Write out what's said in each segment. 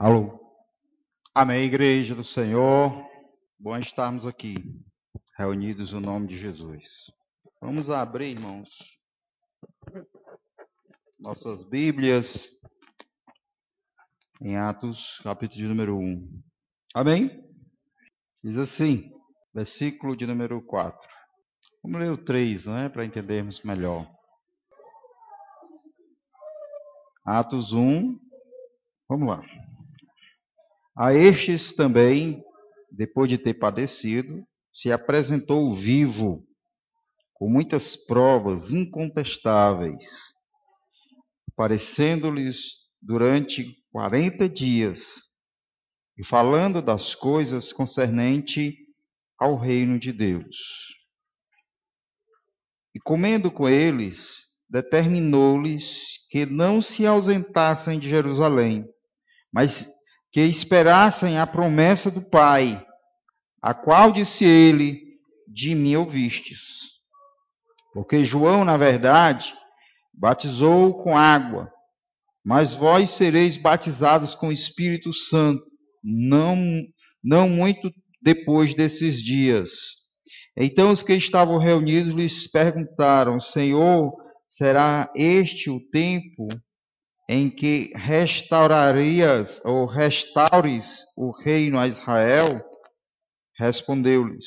Alô. Amém, igreja do Senhor. Bom estarmos aqui, reunidos no nome de Jesus. Vamos abrir, irmãos, nossas Bíblias em Atos, capítulo de número 1. Amém? Diz assim, versículo de número 4. Vamos ler o 3, né, para entendermos melhor. Atos 1, vamos lá. A estes também, depois de ter padecido, se apresentou vivo, com muitas provas incontestáveis, aparecendo-lhes durante quarenta dias e falando das coisas concernente ao reino de Deus. E comendo com eles, determinou-lhes que não se ausentassem de Jerusalém, mas que esperassem a promessa do Pai, a qual disse ele: De mim ouvistes. Porque João, na verdade, batizou com água, mas vós sereis batizados com o Espírito Santo, não, não muito depois desses dias. Então os que estavam reunidos lhes perguntaram: Senhor, será este o tempo em que restaurarias ou restaures o reino a Israel? Respondeu-lhes: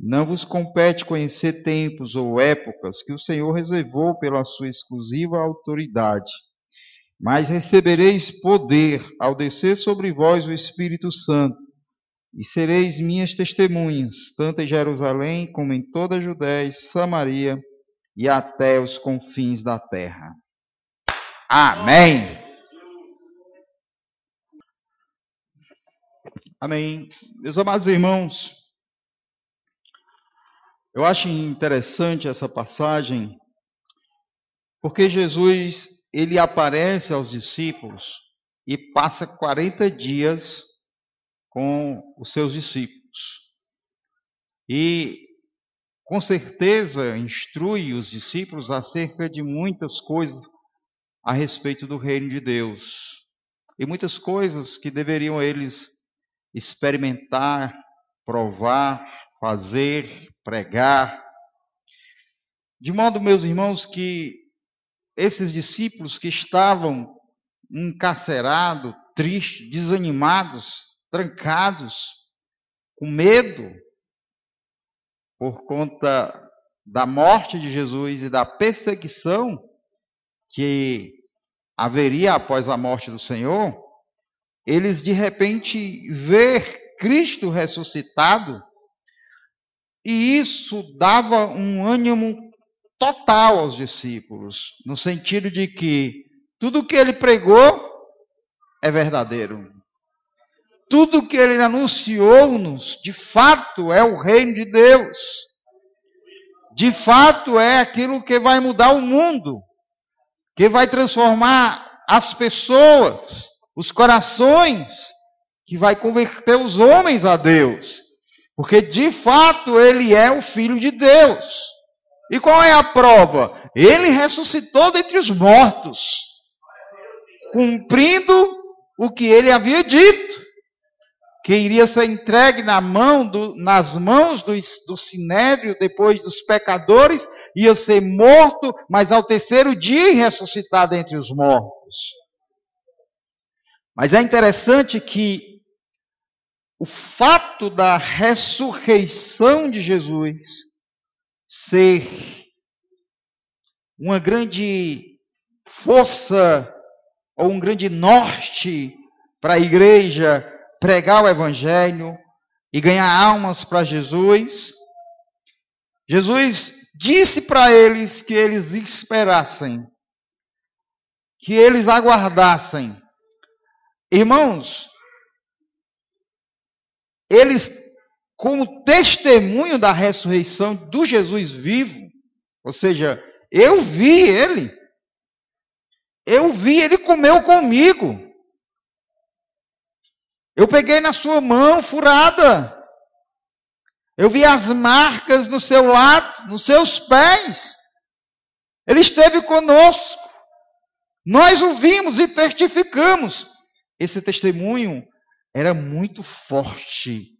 Não vos compete conhecer tempos ou épocas que o Senhor reservou pela sua exclusiva autoridade, mas recebereis poder ao descer sobre vós o Espírito Santo, e sereis minhas testemunhas, tanto em Jerusalém como em toda a Judéia e Samaria e até os confins da terra. Amém. Amém. Meus amados irmãos, eu acho interessante essa passagem, porque Jesus, ele aparece aos discípulos e passa 40 dias com os seus discípulos. E com certeza instrui os discípulos acerca de muitas coisas a respeito do reino de Deus. E muitas coisas que deveriam eles experimentar, provar, fazer, pregar. De modo, meus irmãos, que esses discípulos que estavam encarcerados, tristes, desanimados, trancados, com medo, por conta da morte de Jesus e da perseguição que haveria após a morte do Senhor, eles de repente ver Cristo ressuscitado, e isso dava um ânimo total aos discípulos, no sentido de que tudo que ele pregou é verdadeiro. Tudo que ele anunciou-nos, de fato, é o reino de Deus. De fato, é aquilo que vai mudar o mundo que vai transformar as pessoas, os corações, que vai converter os homens a Deus. Porque de fato ele é o Filho de Deus. E qual é a prova? Ele ressuscitou dentre os mortos, cumprindo o que ele havia dito, que iria ser entregue na mão do, nas mãos do, do sinédrio, depois dos pecadores, ia ser morto, mas ao terceiro dia ressuscitado entre os mortos. Mas é interessante que o fato da ressurreição de Jesus ser uma grande força ou um grande norte para a igreja pregar o evangelho e ganhar almas para Jesus, Jesus disse para eles que eles esperassem, que eles aguardassem. Irmãos, eles, como testemunho da ressurreição do Jesus vivo, ou seja, eu vi ele, eu vi, ele comeu comigo. Eu peguei na sua mão furada. Eu vi as marcas no seu lado, nos seus pés. Ele esteve conosco. Nós o vimos e testificamos. esse testemunho era muito forte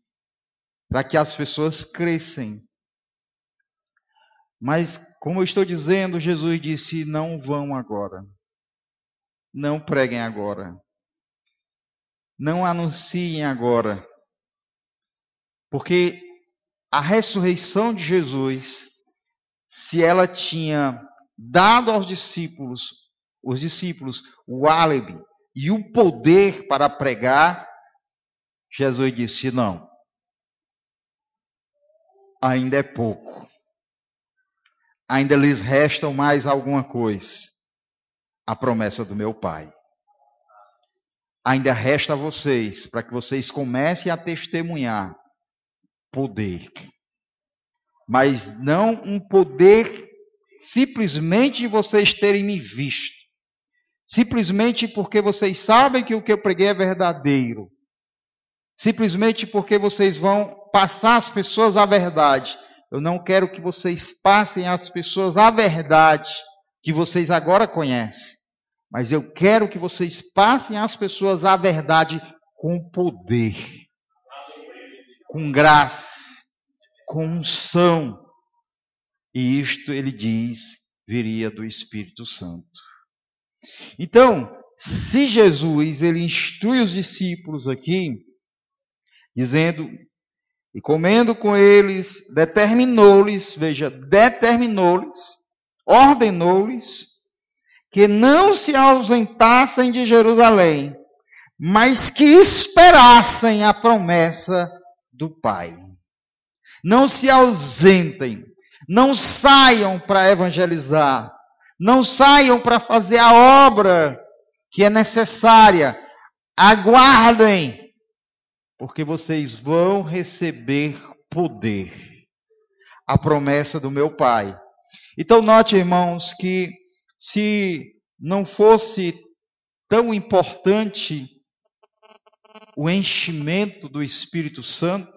para que as pessoas crescem. Mas, como eu estou dizendo, Jesus disse: não vão agora. Não preguem agora. Não anunciem agora. Porque a ressurreição de Jesus, se ela tinha dado aos discípulos, os discípulos, o álibi e o poder para pregar, Jesus disse: não. Ainda é pouco. Ainda lhes restam mais alguma coisa. A promessa do meu Pai. Ainda resta a vocês, para que vocês comecem a testemunhar poder. Mas não um poder simplesmente de vocês terem me visto. Simplesmente porque vocês sabem que o que eu preguei é verdadeiro. Simplesmente porque vocês vão passar às pessoas a verdade. Eu não quero que vocês passem às pessoas a verdade que vocês agora conhecem. Mas eu quero que vocês passem às pessoas a verdade com poder, com graça, com unção. E isto, ele diz, viria do Espírito Santo. Então, se Jesus ele instrui os discípulos aqui, dizendo e comendo com eles, determinou-lhes, veja, determinou-lhes, ordenou-lhes que não se ausentassem de Jerusalém, mas que esperassem a promessa do Pai. Não se ausentem, não saiam para evangelizar, não saiam para fazer a obra que é necessária. Aguardem, porque vocês vão receber poder. A promessa do meu Pai. Então, note, irmãos, que se não fosse tão importante o enchimento do Espírito Santo,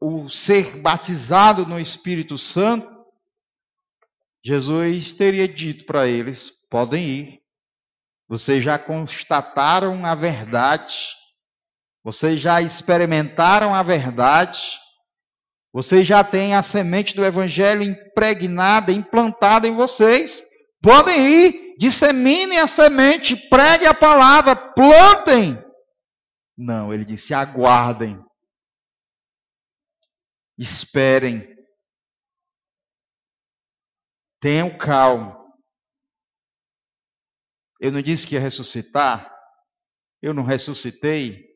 o ser batizado no Espírito Santo, Jesus teria dito para eles: podem ir. Vocês já constataram a verdade, vocês já experimentaram a verdade, vocês já têm a semente do Evangelho impregnada, implantada em vocês. Podem ir, disseminem a semente, pregue a palavra, plantem. Não, ele disse: aguardem, esperem, tenham calma. Eu não disse que ia ressuscitar, eu não ressuscitei,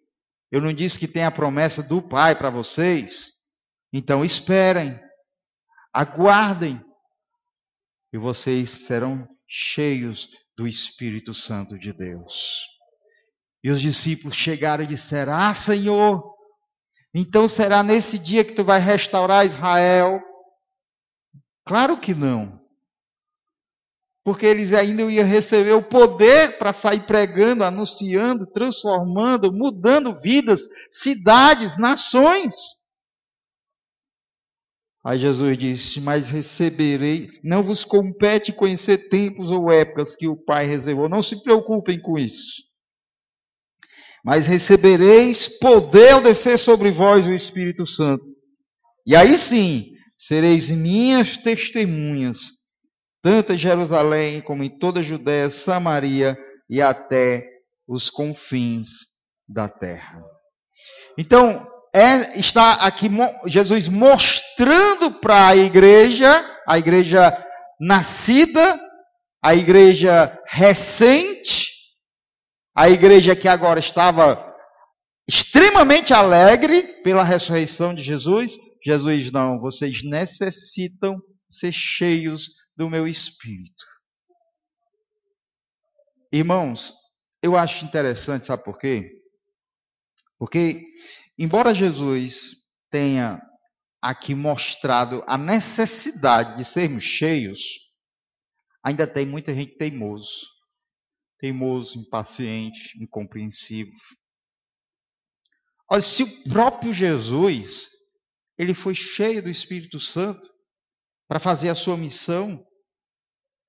eu não disse que tem a promessa do Pai para vocês. Então esperem, aguardem e vocês serão cheios do Espírito Santo de Deus. E os discípulos chegaram e disseram: Ah, Senhor, então será nesse dia que tu vai restaurar Israel? Claro que não. Porque eles ainda iam receber o poder para sair pregando, anunciando, transformando, mudando vidas, cidades, nações. Aí Jesus disse: Mas receberei, não vos compete conhecer tempos ou épocas que o Pai reservou. Não se preocupem com isso. Mas recebereis poder descer sobre vós o Espírito Santo. E aí sim, sereis minhas testemunhas, tanto em Jerusalém como em toda a Judéia, Samaria e até os confins da terra. Então, é, está aqui Jesus mostrando para a igreja, a igreja nascida, a igreja recente, a igreja que agora estava extremamente alegre pela ressurreição de Jesus. Jesus, não, vocês necessitam ser cheios do meu espírito. Irmãos, eu acho interessante, sabe por quê? Porque Embora Jesus tenha aqui mostrado a necessidade de sermos cheios, ainda tem muita gente teimoso. Teimoso, impaciente, incompreensivo. Olha, se o próprio Jesus, ele foi cheio do Espírito Santo para fazer a sua missão,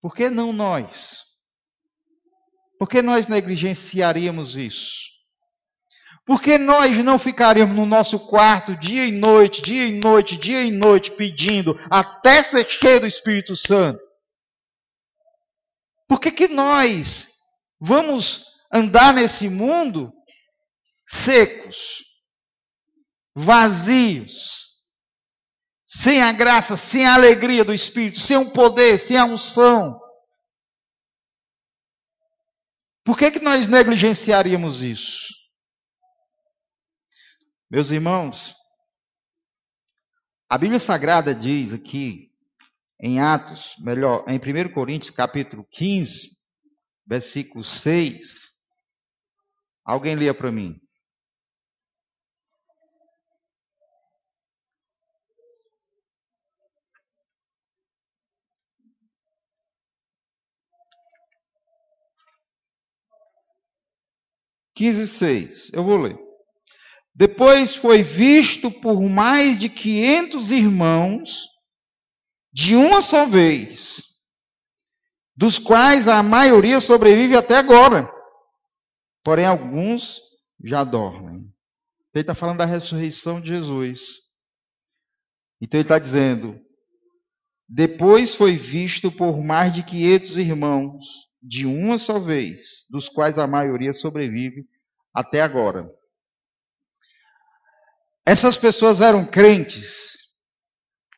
por que não nós? Por que nós negligenciaríamos isso? Por que nós não ficaríamos no nosso quarto dia e noite, dia e noite, dia e noite, pedindo até ser cheio do Espírito Santo? Por que, que nós vamos andar nesse mundo secos, vazios, sem a graça, sem a alegria do Espírito, sem o poder, sem a unção? Por que, que nós negligenciaríamos isso? Meus irmãos, a Bíblia Sagrada diz aqui, em Atos, melhor, em 1 Coríntios capítulo 15, versículo 6. Alguém lia para mim. Quinze seis. Eu vou ler. Depois foi visto por mais de 500 irmãos, de uma só vez, dos quais a maioria sobrevive até agora. Porém, alguns já dormem. Ele está falando da ressurreição de Jesus. Então, ele está dizendo: depois foi visto por mais de 500 irmãos, de uma só vez, dos quais a maioria sobrevive até agora. Essas pessoas eram crentes?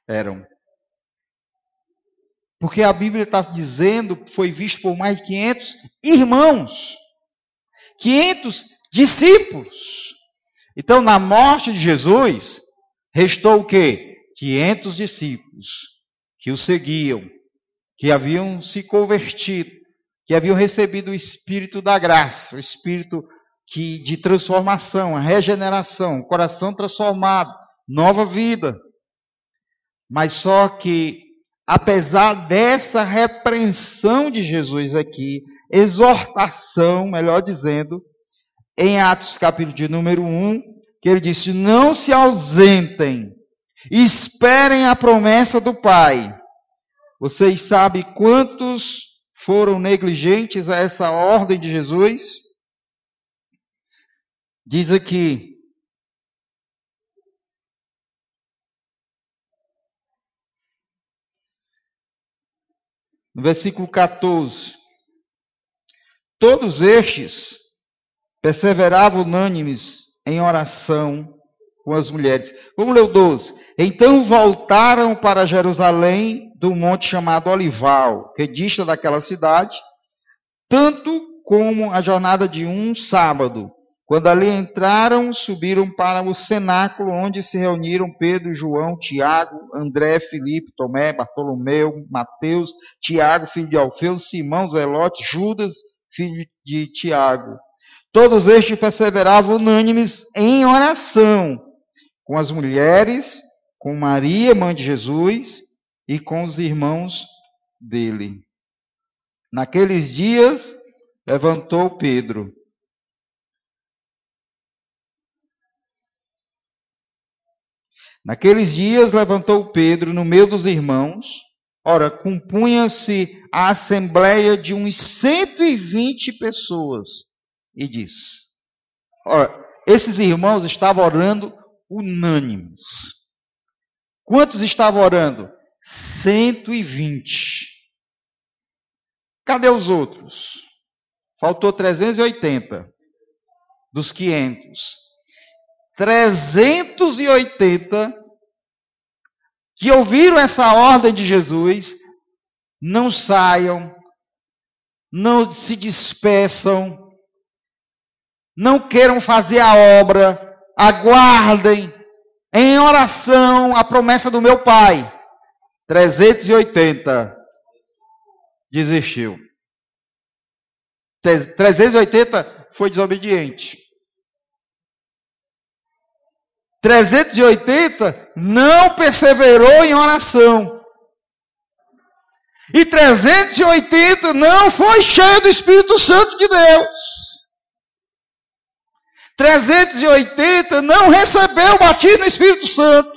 Eram. Porque a Bíblia está dizendo foi visto por mais de 500 irmãos, 500 discípulos. Então, na morte de Jesus, restou o quê? 500 discípulos que o seguiam, que haviam se convertido, que haviam recebido o Espírito da graça, o Espírito que de transformação, regeneração, coração transformado, nova vida. Mas só que, apesar dessa repreensão de Jesus aqui, exortação, melhor dizendo, em Atos capítulo de número 1, que ele disse: Não se ausentem, esperem a promessa do Pai. Vocês sabem quantos foram negligentes a essa ordem de Jesus? Diz aqui, no versículo 14: Todos estes perseveravam unânimes em oração com as mulheres. Vamos ler o 12. Então voltaram para Jerusalém do monte chamado Olival, que dista daquela cidade, tanto como a jornada de um sábado. Quando ali entraram, subiram para o cenáculo, onde se reuniram Pedro, João, Tiago, André, Filipe, Tomé, Bartolomeu, Mateus, Tiago, filho de Alfeu, Simão, Zelote, Judas, filho de Tiago. Todos estes perseveravam unânimes em oração, com as mulheres, com Maria, mãe de Jesus, e com os irmãos dele. Naqueles dias, levantou Pedro Naqueles dias levantou Pedro no meio dos irmãos, ora, compunha-se a assembleia de uns 120 pessoas, e disse: Ora, esses irmãos estavam orando unânimes. Quantos estavam orando? 120. Cadê os outros? Faltou 380 dos 500. 380 que ouviram essa ordem de Jesus, não saiam, não se despeçam, não queiram fazer a obra, aguardem em oração a promessa do meu Pai. 380 desistiu. 380 foi desobediente. 380 não perseverou em oração. E 380 não foi cheio do Espírito Santo de Deus. 380 não recebeu o batismo no Espírito Santo.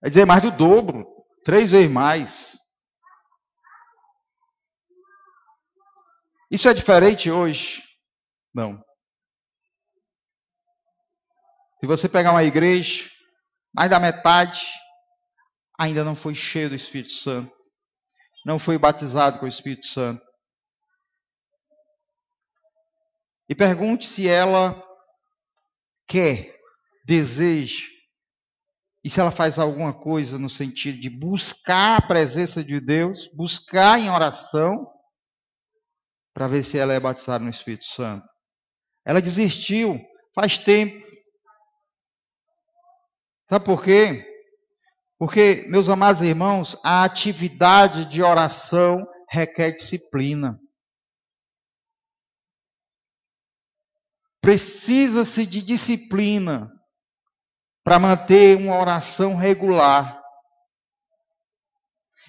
Vai dizer mais do dobro, três vezes mais. Isso é diferente hoje? Não. Se você pegar uma igreja, mais da metade ainda não foi cheio do Espírito Santo, não foi batizado com o Espírito Santo. E pergunte se ela quer, deseja, e se ela faz alguma coisa no sentido de buscar a presença de Deus, buscar em oração, para ver se ela é batizada no Espírito Santo. Ela desistiu faz tempo. Sabe por quê? Porque, meus amados irmãos, a atividade de oração requer disciplina. Precisa-se de disciplina para manter uma oração regular.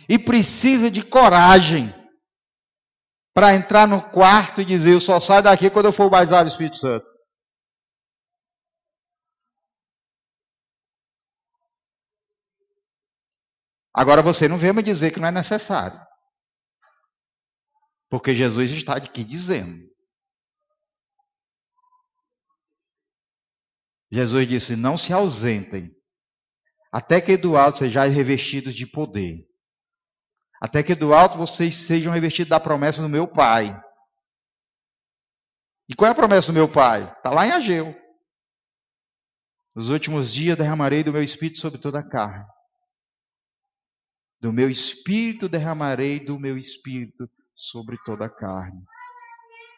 E precisa de coragem para entrar no quarto e dizer: Eu só saio daqui quando eu for batizado do Espírito Santo. Agora você não vem me dizer que não é necessário. Porque Jesus está aqui dizendo. Jesus disse: Não se ausentem, até que do alto sejais revestidos de poder. Até que do alto vocês sejam revestidos da promessa do meu Pai. E qual é a promessa do meu Pai? Está lá em Ageu. Nos últimos dias derramarei do meu espírito sobre toda a carne. Do meu espírito derramarei do meu espírito sobre toda a carne.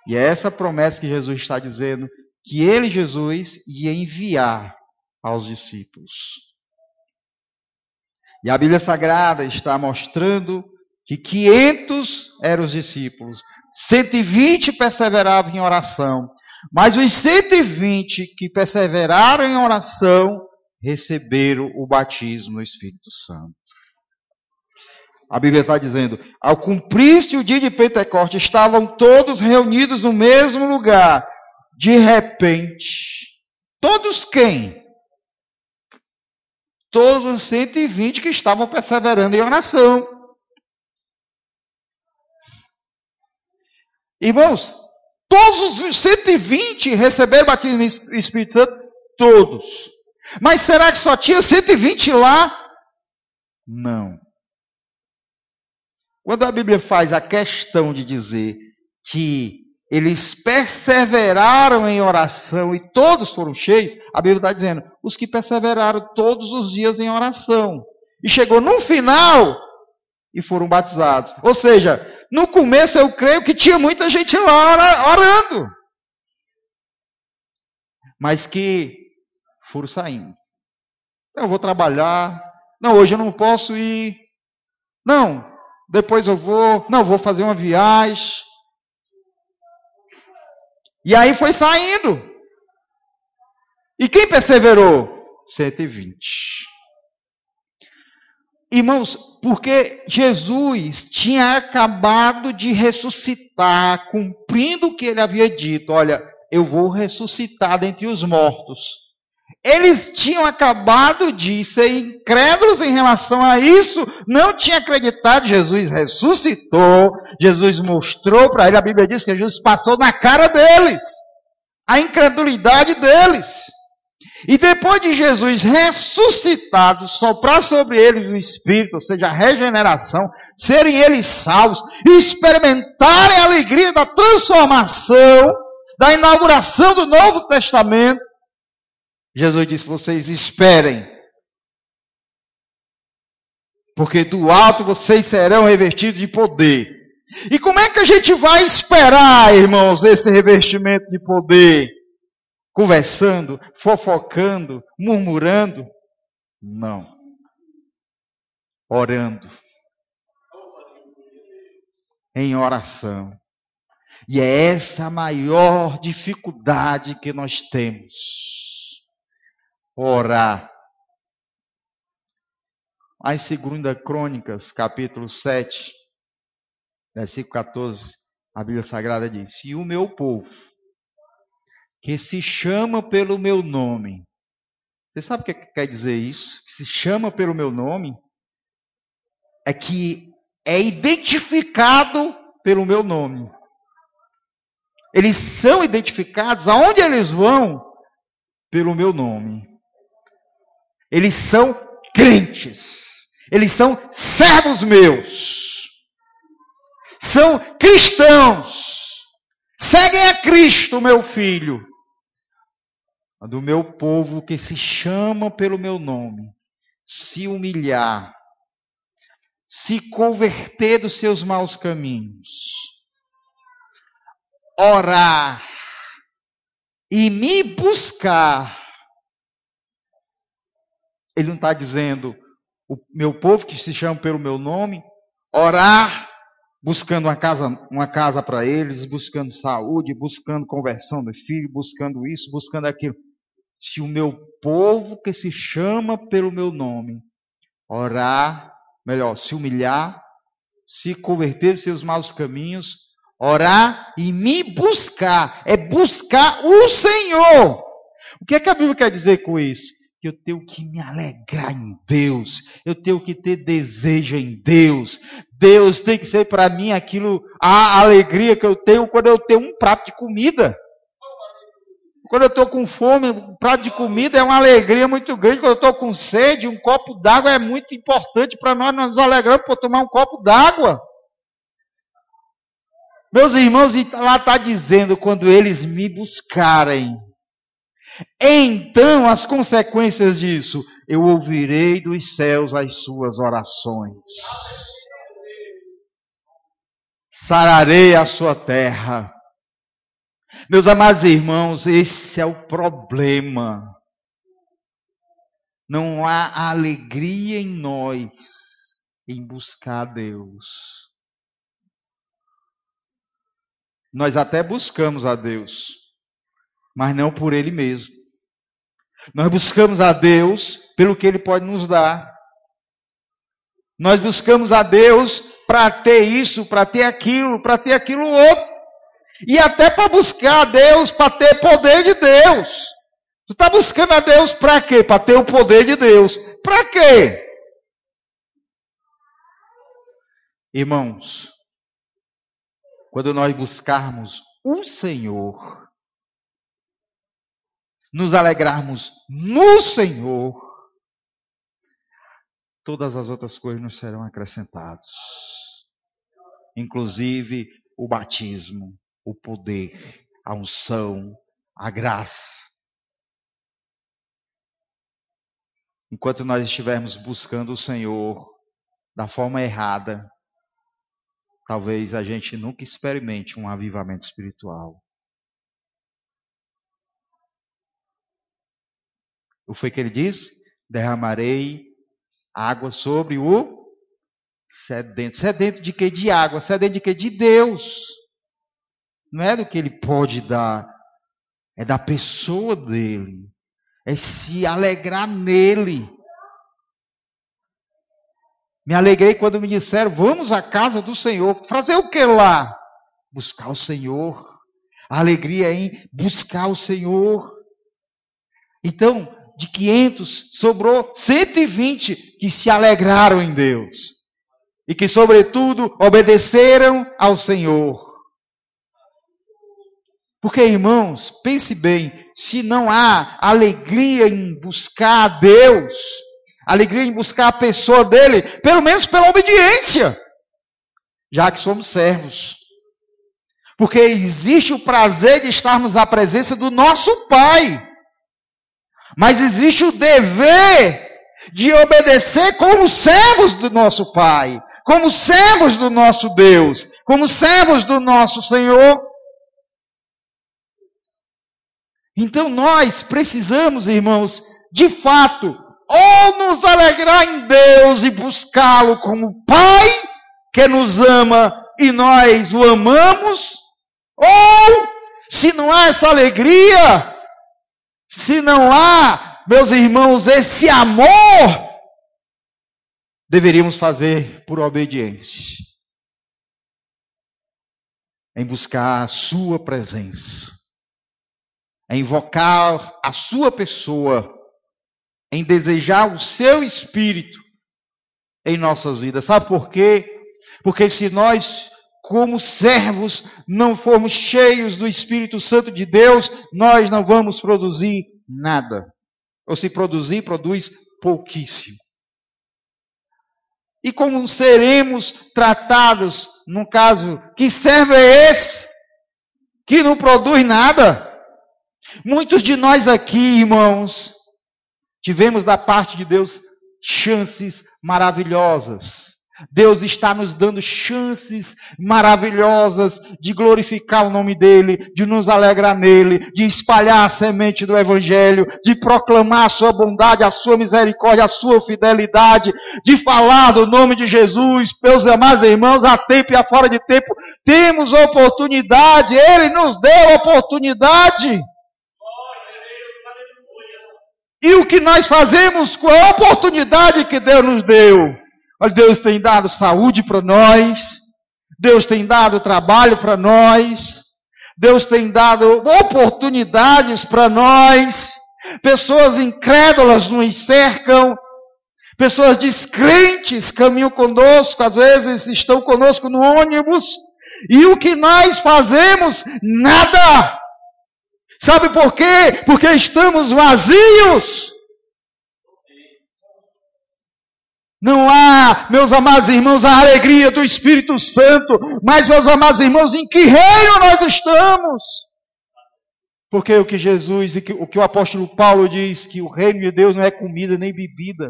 E é essa promessa que Jesus está dizendo que ele, Jesus, ia enviar aos discípulos. E a Bíblia Sagrada está mostrando que 500 eram os discípulos, 120 perseveravam em oração, mas os 120 que perseveraram em oração receberam o batismo no Espírito Santo. A Bíblia está dizendo: ao cumprir-se o dia de Pentecostes, estavam todos reunidos no mesmo lugar. De repente, todos quem? Todos os 120 que estavam perseverando em oração. Irmãos, todos os 120 receberam batismo no Espírito Santo? Todos. Mas será que só tinha 120 lá? Não. Quando a Bíblia faz a questão de dizer que eles perseveraram em oração e todos foram cheios, a Bíblia está dizendo, os que perseveraram todos os dias em oração. E chegou no final e foram batizados. Ou seja, no começo eu creio que tinha muita gente lá orando. Mas que foram saindo. Eu vou trabalhar. Não, hoje eu não posso ir. Não, depois eu vou, não, vou fazer uma viagem. E aí foi saindo. E quem perseverou? 120. Irmãos, porque Jesus tinha acabado de ressuscitar, cumprindo o que ele havia dito: olha, eu vou ressuscitar dentre os mortos. Eles tinham acabado de ser incrédulos em relação a isso, não tinham acreditado. Jesus ressuscitou, Jesus mostrou para ele, a Bíblia diz que Jesus passou na cara deles, a incredulidade deles. E depois de Jesus ressuscitado, soprar sobre eles o Espírito, ou seja, a regeneração, serem eles salvos, experimentarem a alegria da transformação, da inauguração do Novo Testamento, Jesus disse: vocês esperem. Porque do alto vocês serão revestidos de poder. E como é que a gente vai esperar, irmãos, esse revestimento de poder? Conversando, fofocando, murmurando? Não. Orando. Em oração. E é essa a maior dificuldade que nós temos orar. Aí, segunda Crônicas, capítulo 7, versículo 14, a Bíblia Sagrada diz: E o meu povo, que se chama pelo meu nome, você sabe o que quer dizer isso? Que se chama pelo meu nome, é que é identificado pelo meu nome. eles são identificados aonde eles vão pelo meu nome. Eles são crentes. Eles são servos meus. São cristãos. Seguem a Cristo, meu filho. Do meu povo que se chama pelo meu nome, se humilhar, se converter dos seus maus caminhos, orar e me buscar. Ele não está dizendo, o meu povo que se chama pelo meu nome, orar, buscando uma casa, uma casa para eles, buscando saúde, buscando conversão do filho, buscando isso, buscando aquilo. Se o meu povo que se chama pelo meu nome, orar, melhor, se humilhar, se converter seus maus caminhos, orar e me buscar, é buscar o Senhor. O que é que a Bíblia quer dizer com isso? que eu tenho que me alegrar em Deus, eu tenho que ter desejo em Deus. Deus tem que ser para mim aquilo, a alegria que eu tenho quando eu tenho um prato de comida. Quando eu estou com fome, um prato de comida é uma alegria muito grande. Quando eu estou com sede, um copo d'água é muito importante para nós. Nós nos alegramos por tomar um copo d'água. Meus irmãos, lá está dizendo: quando eles me buscarem, então, as consequências disso, eu ouvirei dos céus as suas orações. Sararei a sua terra. Meus amados irmãos, esse é o problema. Não há alegria em nós em buscar Deus. Nós até buscamos a Deus, mas não por Ele mesmo. Nós buscamos a Deus pelo que Ele pode nos dar. Nós buscamos a Deus para ter isso, para ter aquilo, para ter aquilo outro. E até para buscar a Deus, para ter poder de Deus. Tu está buscando a Deus para quê? Para ter o poder de Deus. Para quê? Irmãos, quando nós buscarmos o Senhor, nos alegrarmos no Senhor, todas as outras coisas nos serão acrescentadas. Inclusive o batismo, o poder, a unção, a graça. Enquanto nós estivermos buscando o Senhor da forma errada, talvez a gente nunca experimente um avivamento espiritual. O foi que ele diz? Derramarei água sobre o sedento. Sedento de que? De água. Sedento de que? De Deus. Não é do que ele pode dar. É da pessoa dele. É se alegrar nele. Me alegrei quando me disseram: vamos à casa do Senhor. Fazer o que lá? Buscar o Senhor. A alegria é em buscar o Senhor. Então, de 500, sobrou 120 que se alegraram em Deus. E que, sobretudo, obedeceram ao Senhor. Porque, irmãos, pense bem, se não há alegria em buscar a Deus, alegria em buscar a pessoa dele, pelo menos pela obediência, já que somos servos. Porque existe o prazer de estarmos à presença do nosso Pai. Mas existe o dever de obedecer como servos do nosso Pai, como servos do nosso Deus, como servos do nosso Senhor. Então nós precisamos, irmãos, de fato, ou nos alegrar em Deus e buscá-lo como Pai que nos ama e nós o amamos, ou se não há essa alegria, se não há, meus irmãos, esse amor, deveríamos fazer por obediência. Em buscar a Sua presença, em invocar a Sua pessoa, em desejar o Seu Espírito em nossas vidas. Sabe por quê? Porque se nós como servos, não formos cheios do Espírito Santo de Deus, nós não vamos produzir nada. Ou se produzir, produz pouquíssimo. E como seremos tratados, no caso, que servo é esse? Que não produz nada? Muitos de nós aqui, irmãos, tivemos da parte de Deus chances maravilhosas. Deus está nos dando chances maravilhosas de glorificar o nome dEle, de nos alegrar nele, de espalhar a semente do Evangelho, de proclamar a sua bondade, a sua misericórdia, a sua fidelidade, de falar do nome de Jesus, meus amados irmãos, a tempo e a fora de tempo. Temos oportunidade, Ele nos deu oportunidade. E o que nós fazemos com a oportunidade que Deus nos deu? Olha, Deus tem dado saúde para nós, Deus tem dado trabalho para nós, Deus tem dado oportunidades para nós, pessoas incrédulas nos cercam, pessoas descrentes caminham conosco, às vezes estão conosco no ônibus, e o que nós fazemos? Nada! Sabe por quê? Porque estamos vazios. Não há, meus amados irmãos, a alegria do Espírito Santo. Mas, meus amados irmãos, em que reino nós estamos? Porque o que Jesus, o que o apóstolo Paulo diz, que o reino de Deus não é comida nem bebida,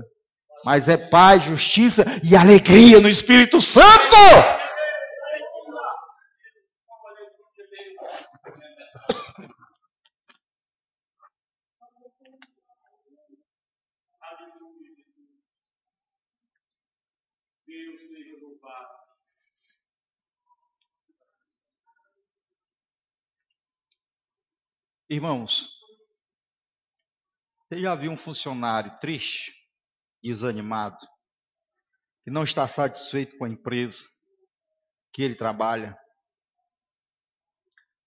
mas é paz, justiça e alegria no Espírito Santo. Irmãos, você já viu um funcionário triste, desanimado, que não está satisfeito com a empresa que ele trabalha?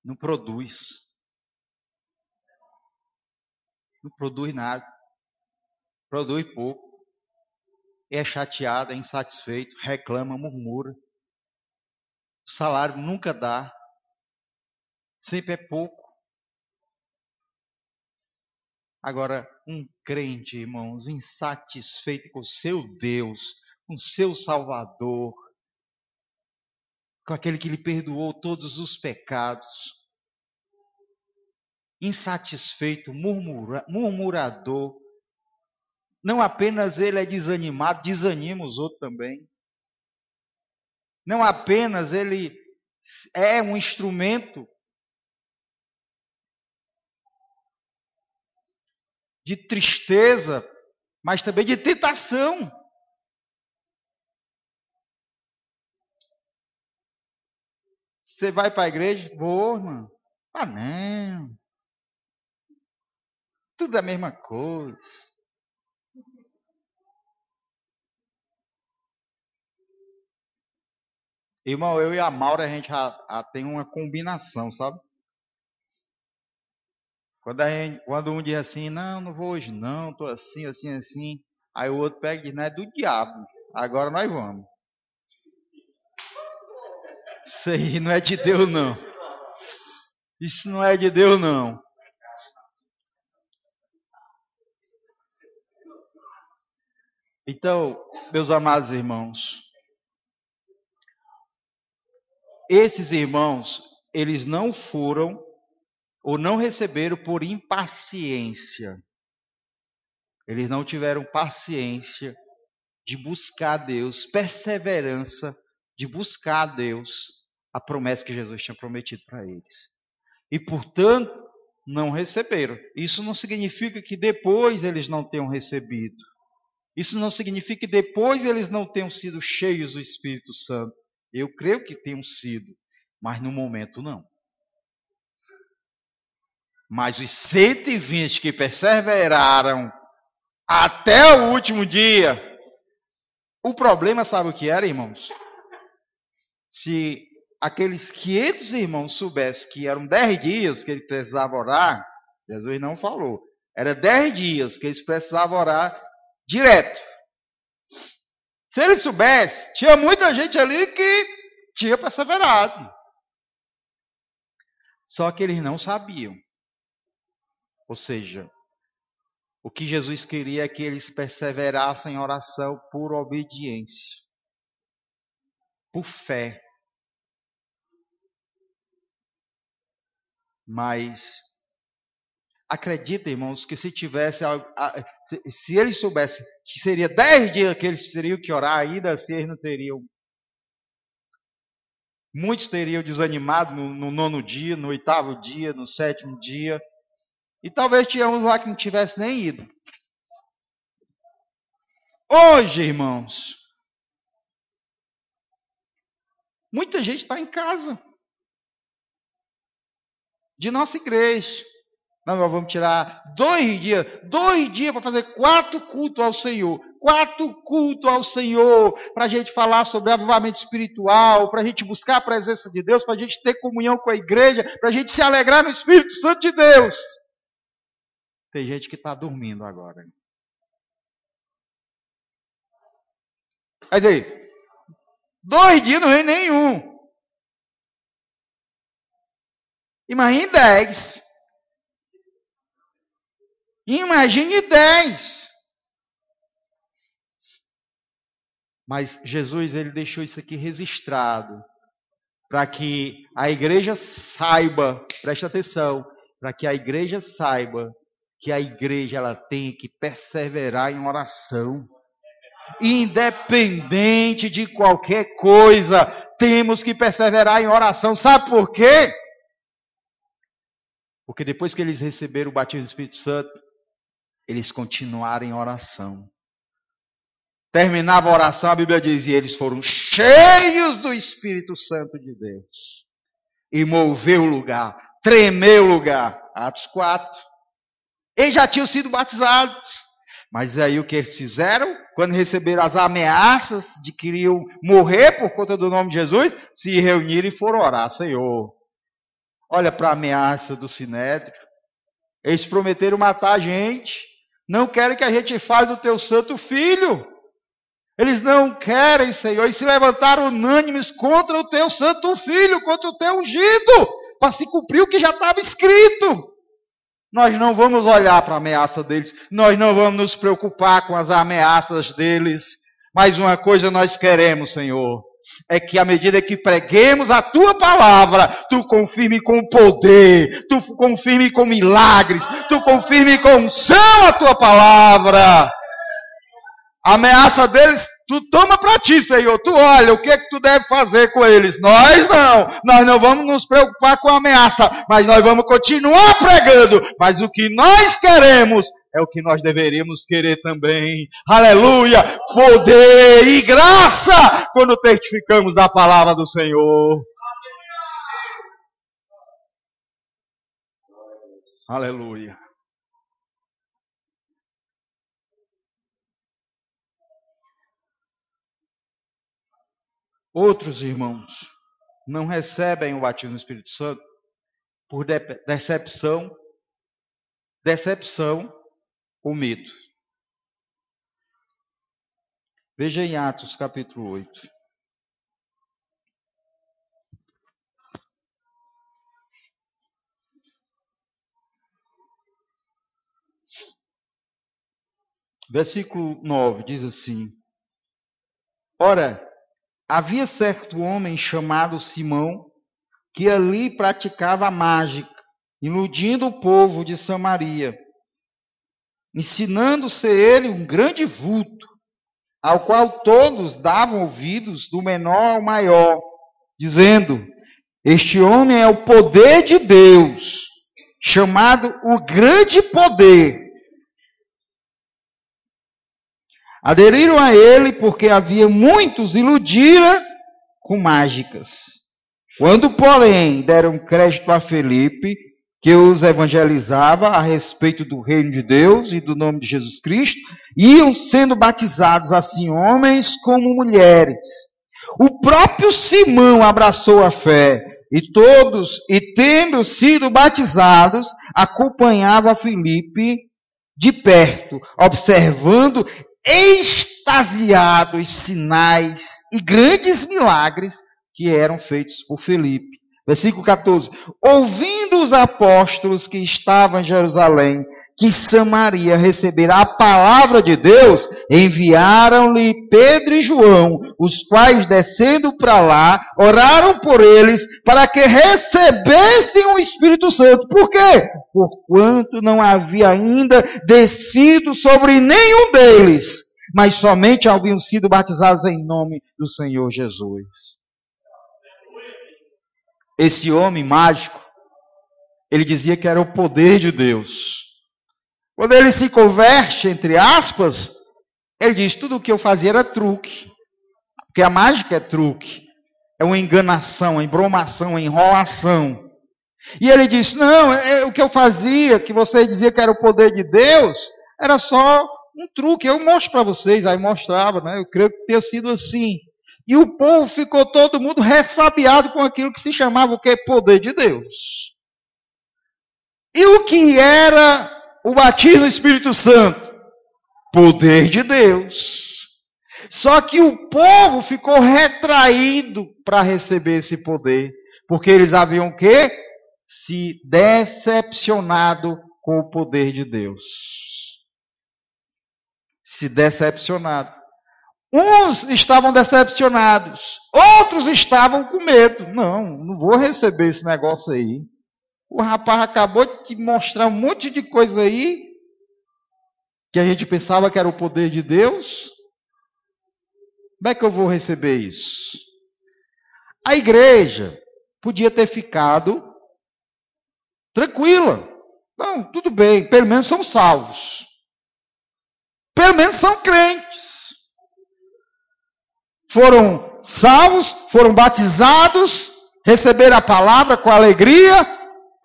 Não produz. Não produz nada. Produz pouco. É chateado, é insatisfeito, reclama, murmura. O salário nunca dá. Sempre é pouco. Agora, um crente, irmãos, insatisfeito com seu Deus, com seu Salvador, com aquele que lhe perdoou todos os pecados, insatisfeito, murmura, murmurador, não apenas ele é desanimado, desanima os outros também. Não apenas ele é um instrumento de tristeza, mas também de tentação. Você vai para a igreja? Vou, irmão. Ah, não. Tudo a mesma coisa. Irmão, eu e a Maura, a gente já, já tem uma combinação, sabe? Quando, gente, quando, um diz assim, não, não vou hoje não, estou assim, assim, assim. Aí o outro pega e diz, não é do diabo, agora nós vamos. Isso aí não é de Deus não. Isso não é de Deus não. Então, meus amados irmãos, esses irmãos, eles não foram ou não receberam por impaciência. Eles não tiveram paciência de buscar Deus, perseverança de buscar a Deus a promessa que Jesus tinha prometido para eles. E, portanto, não receberam. Isso não significa que depois eles não tenham recebido. Isso não significa que depois eles não tenham sido cheios do Espírito Santo. Eu creio que tenham sido, mas no momento não. Mas os 120 que perseveraram até o último dia, o problema, sabe o que era, irmãos? Se aqueles 500 irmãos soubessem que eram 10 dias que eles precisavam orar, Jesus não falou. Era 10 dias que eles precisavam orar direto. Se eles soubessem, tinha muita gente ali que tinha perseverado. Só que eles não sabiam. Ou seja, o que Jesus queria é que eles perseverassem em oração por obediência, por fé. Mas acredita, irmãos, que se tivesse, se eles soubessem que seria dez dias que eles teriam que orar, ainda assim eles não teriam. Muitos teriam desanimado no, no nono dia, no oitavo dia, no sétimo dia. E talvez tinha uns lá que não tivesse nem ido. Hoje, irmãos, muita gente está em casa de nossa igreja. Não, nós vamos tirar dois dias, dois dias para fazer quatro cultos ao Senhor. Quatro cultos ao Senhor, para a gente falar sobre avivamento espiritual, para a gente buscar a presença de Deus, para a gente ter comunhão com a igreja, para a gente se alegrar no Espírito Santo de Deus. Tem gente que está dormindo agora. Mas aí, dois dias não vem nenhum. Imagine dez. Imagine dez. Mas Jesus ele deixou isso aqui registrado para que a igreja saiba, preste atenção, para que a igreja saiba que a igreja ela tem que perseverar em oração. Independente de qualquer coisa, temos que perseverar em oração. Sabe por quê? Porque depois que eles receberam o batismo do Espírito Santo, eles continuaram em oração. Terminava a oração, a Bíblia dizia, eles foram cheios do Espírito Santo de Deus. E moveu o lugar, tremeu o lugar. Atos 4. Eles já tinham sido batizados. Mas aí o que eles fizeram? Quando receberam as ameaças de que iriam morrer por conta do nome de Jesus, se reuniram e foram orar, Senhor. Olha para a ameaça do Sinédrio. Eles prometeram matar a gente. Não querem que a gente fale do teu santo filho. Eles não querem, Senhor, e se levantaram unânimes contra o teu santo filho, contra o teu ungido, para se cumprir o que já estava escrito. Nós não vamos olhar para a ameaça deles, nós não vamos nos preocupar com as ameaças deles, mas uma coisa nós queremos, Senhor, é que à medida que preguemos a tua palavra, tu confirme com poder, tu confirme com milagres, tu confirme com unção a tua palavra. A ameaça deles, tu toma para ti, Senhor. Tu olha o que é que tu deve fazer com eles. Nós não. Nós não vamos nos preocupar com a ameaça, mas nós vamos continuar pregando. Mas o que nós queremos é o que nós deveríamos querer também. Aleluia! Poder e graça quando testificamos da palavra do Senhor. Aleluia. Outros irmãos não recebem o batismo do Espírito Santo por decepção, decepção ou medo. Veja em Atos capítulo 8. Versículo 9 diz assim: Ora, havia certo homem chamado Simão, que ali praticava mágica, iludindo o povo de Samaria ensinando ser ele um grande vulto, ao qual todos davam ouvidos, do menor ao maior, dizendo: Este homem é o poder de Deus, chamado o grande poder. Aderiram a ele porque havia muitos iludira com mágicas. Quando, porém, deram crédito a Felipe, que os evangelizava a respeito do reino de Deus e do nome de Jesus Cristo, iam sendo batizados assim homens como mulheres. O próprio Simão abraçou a fé e todos, e tendo sido batizados, acompanhava Filipe de perto, observando extasiados sinais e grandes milagres que eram feitos por Felipe. Versículo 14. Ouvindo os apóstolos que estavam em Jerusalém que Samaria receberá a palavra de Deus, enviaram-lhe Pedro e João, os quais, descendo para lá, oraram por eles para que recebessem o Espírito Santo. Por quê? Porquanto não havia ainda descido sobre nenhum deles, mas somente haviam sido batizados em nome do Senhor Jesus. Esse homem mágico, ele dizia que era o poder de Deus. Quando ele se converte, entre aspas, ele diz: tudo o que eu fazia era truque. Porque a mágica é truque. É uma enganação, uma embromação, uma enrolação. E ele diz: não, é, é, o que eu fazia, que você dizia que era o poder de Deus, era só um truque. Eu mostro para vocês, aí mostrava, né? Eu creio que tenha sido assim. E o povo ficou todo mundo ressabiado com aquilo que se chamava o que? Poder de Deus. E o que era o batismo do Espírito Santo? Poder de Deus. Só que o povo ficou retraído para receber esse poder, porque eles haviam que se decepcionado com o poder de Deus. Se decepcionado. Uns estavam decepcionados, outros estavam com medo. Não, não vou receber esse negócio aí. O rapaz acabou de mostrar um monte de coisa aí que a gente pensava que era o poder de Deus. Como é que eu vou receber isso? A igreja podia ter ficado tranquila. Não, tudo bem, pelo menos são salvos. Pelo menos são crentes. Foram salvos, foram batizados, receberam a palavra com alegria,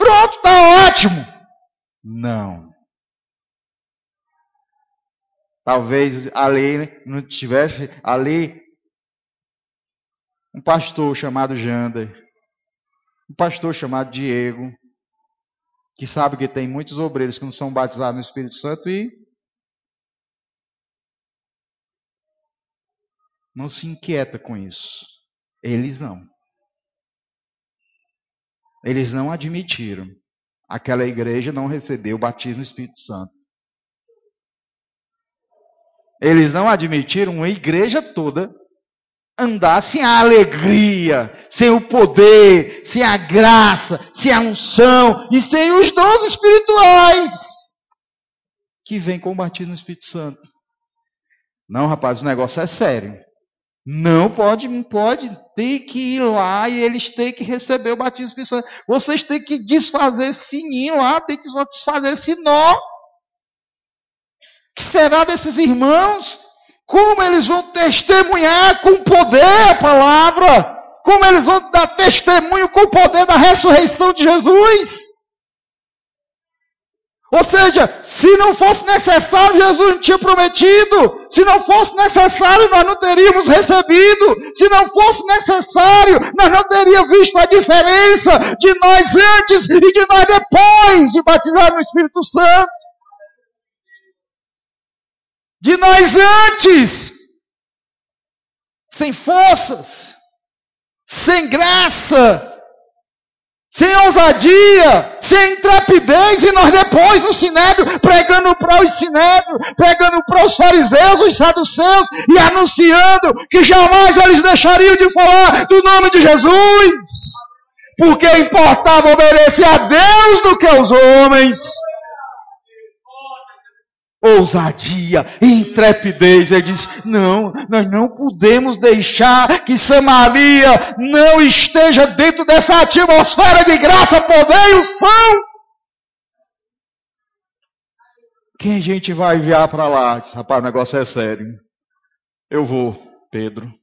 Pronto, está ótimo. Não. Talvez ali não tivesse ali um pastor chamado Jander, um pastor chamado Diego, que sabe que tem muitos obreiros que não são batizados no Espírito Santo e não se inquieta com isso. Eles não. Eles não admitiram. Aquela igreja não recebeu o batismo do Espírito Santo. Eles não admitiram uma igreja toda andar sem a alegria, sem o poder, sem a graça, sem a unção e sem os dons espirituais que vem com o batismo do Espírito Santo. Não, rapaz, o negócio é sério. Não pode, não pode, tem que ir lá e eles têm que receber o batismo do Espírito Santo. Vocês têm que desfazer esse ninho lá, tem que desfazer esse nó. que será desses irmãos? Como eles vão testemunhar com poder a palavra? Como eles vão dar testemunho com o poder da ressurreição de Jesus? Ou seja, se não fosse necessário, Jesus não tinha prometido. Se não fosse necessário, nós não teríamos recebido. Se não fosse necessário, nós não teríamos visto a diferença de nós antes e de nós depois de batizar no Espírito Santo. De nós antes, sem forças, sem graça, sem ousadia, sem intrepidez, e nós depois no sinédrio, pregando para os sinédrios, pregando para os fariseus, os saduceus, e anunciando que jamais eles deixariam de falar do nome de Jesus, porque importava obedecer a Deus do que aos homens ousadia, intrepidez. Ele diz: não, nós não podemos deixar que Samaria não esteja dentro dessa atmosfera de graça, poder e unção. Quem a gente vai enviar para lá? Diz, rapaz, o negócio é sério. Eu vou, Pedro.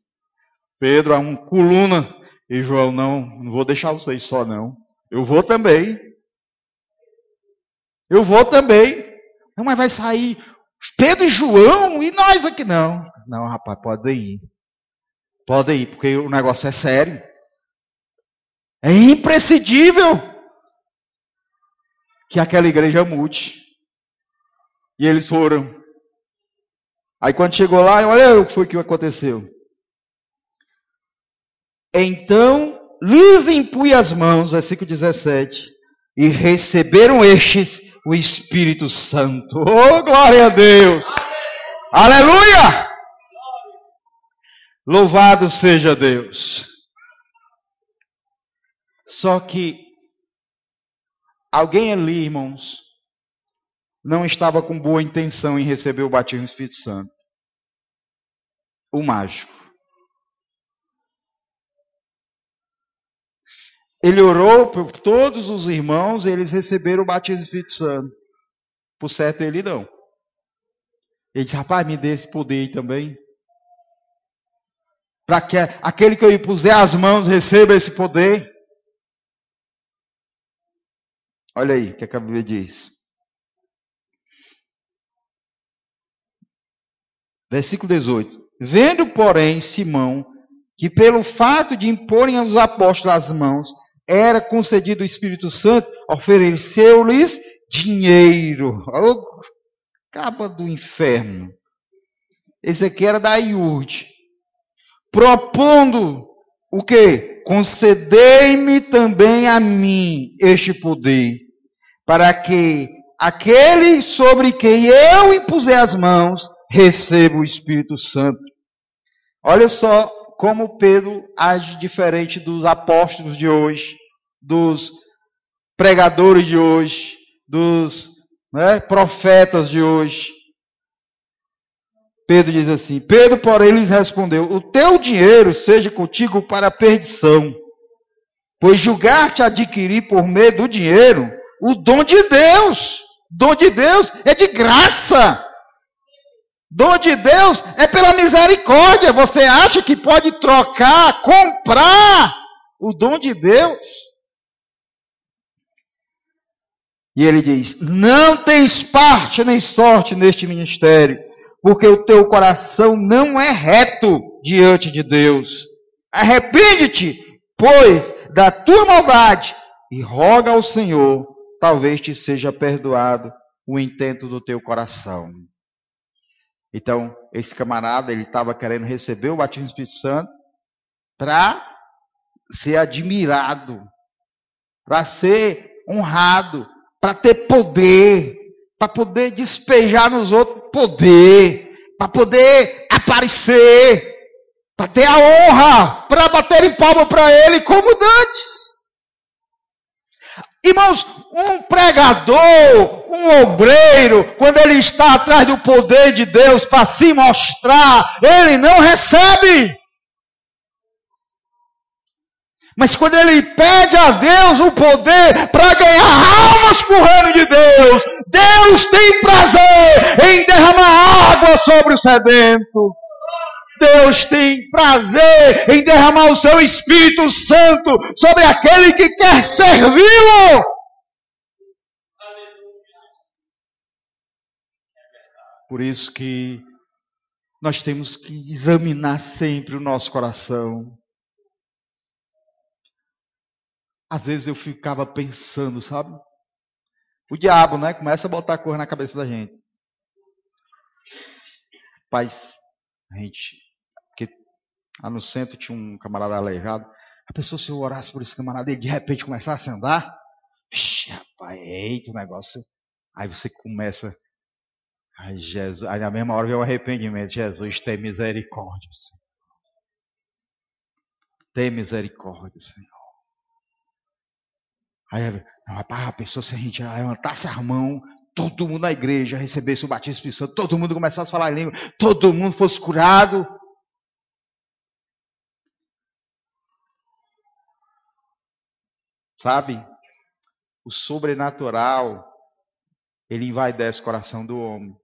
Pedro, é um coluna. E João, não, não vou deixar vocês só, não. Eu vou também. Eu vou também. Não, mas vai sair Pedro e João e nós aqui. Não, não, rapaz, pode ir. Pode ir, porque o negócio é sério. É imprescindível que aquela igreja mude. E eles foram. Aí quando chegou lá, olha o que foi que aconteceu. Então lhes impui as mãos, versículo 17, e receberam estes o Espírito Santo. Oh, glória a Deus! Aleluia! Louvado seja Deus. Só que alguém ali, irmãos, não estava com boa intenção em receber o batismo do Espírito Santo. O mágico. Ele orou por todos os irmãos e eles receberam o batismo do Espírito Santo. Por certo, ele não. Ele disse: Rapaz, me dê esse poder aí também. Para que aquele que eu puser as mãos receba esse poder. Olha aí o que a Bíblia diz. Versículo 18. Vendo, porém, Simão, que pelo fato de imporem aos apóstolos as mãos, era concedido o Espírito Santo, ofereceu-lhes dinheiro. Oh, capa do inferno. Esse aqui era da Iurde. Propondo o que? Concedei-me também a mim este poder, para que aquele sobre quem eu impuser as mãos receba o Espírito Santo. Olha só como Pedro age diferente dos apóstolos de hoje, dos pregadores de hoje, dos né, profetas de hoje. Pedro diz assim: Pedro, porém, lhes respondeu: O teu dinheiro seja contigo para a perdição, pois julgar-te adquirir por meio do dinheiro o dom de Deus. Dom de Deus é de graça. Dom de Deus é pela misericórdia. Você acha que pode trocar, comprar o dom de Deus? E ele diz: Não tens parte nem sorte neste ministério, porque o teu coração não é reto diante de Deus. Arrepende-te, pois, da tua maldade e roga ao Senhor, talvez te seja perdoado o intento do teu coração. Então, esse camarada, ele estava querendo receber o batismo do Espírito Santo para ser admirado, para ser honrado, para ter poder, para poder despejar nos outros poder, para poder aparecer, para ter a honra, para bater em palma para ele como dantes. Irmãos, um pregador, um obreiro, quando ele está atrás do poder de Deus para se mostrar, ele não recebe. Mas quando ele pede a Deus o poder para ganhar almas para o reino de Deus, Deus tem prazer em derramar água sobre o sedento. Deus tem prazer em derramar o seu Espírito Santo sobre aquele que quer servi-lo. Por isso que nós temos que examinar sempre o nosso coração. Às vezes eu ficava pensando, sabe? O diabo, né? Começa a botar cor na cabeça da gente. Paz, a gente Lá no centro tinha um camarada aleijado. A pessoa, se eu orasse por esse camarada, ele de repente começasse a andar. Vixe, rapaz, eita o negócio. Aí você começa. Ai, Jesus. Aí na mesma hora vem o arrependimento. Jesus, tem misericórdia, Senhor. Tem misericórdia, Senhor. Aí, rapaz, a pessoa, se a gente levantasse a mão, todo mundo na igreja recebesse o batismo do Santo, todo mundo começasse a falar em língua, todo mundo fosse curado. Sabe? O sobrenatural, ele envaidece o coração do homem.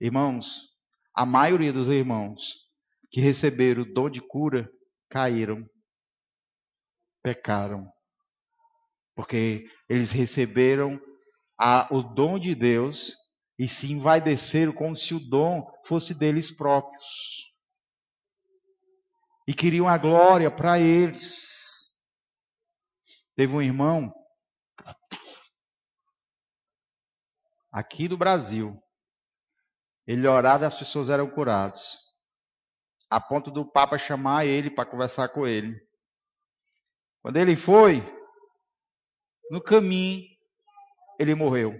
Irmãos, a maioria dos irmãos que receberam o dom de cura caíram, pecaram, porque eles receberam a, o dom de Deus e se envaideceram como se o dom fosse deles próprios. E queriam a glória para eles. Teve um irmão aqui do Brasil. Ele orava e as pessoas eram curadas. A ponto do Papa chamar ele para conversar com ele. Quando ele foi, no caminho, ele morreu.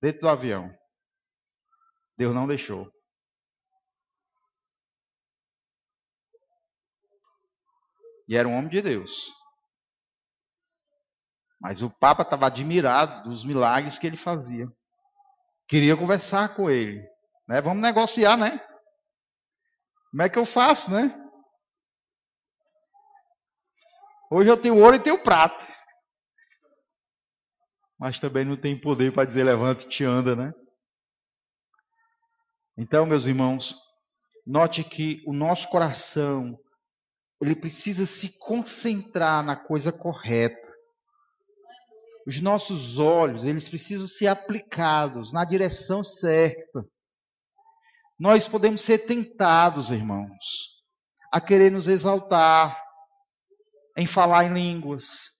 Dentro do avião. Deus não deixou. E era um homem de Deus. Mas o Papa estava admirado dos milagres que ele fazia. Queria conversar com ele. Né? Vamos negociar, né? Como é que eu faço, né? Hoje eu tenho ouro e tenho prata. Mas também não tem poder para dizer levanta e te anda, né? Então, meus irmãos, note que o nosso coração ele precisa se concentrar na coisa correta. Os nossos olhos, eles precisam ser aplicados na direção certa. Nós podemos ser tentados, irmãos, a querer nos exaltar, em falar em línguas,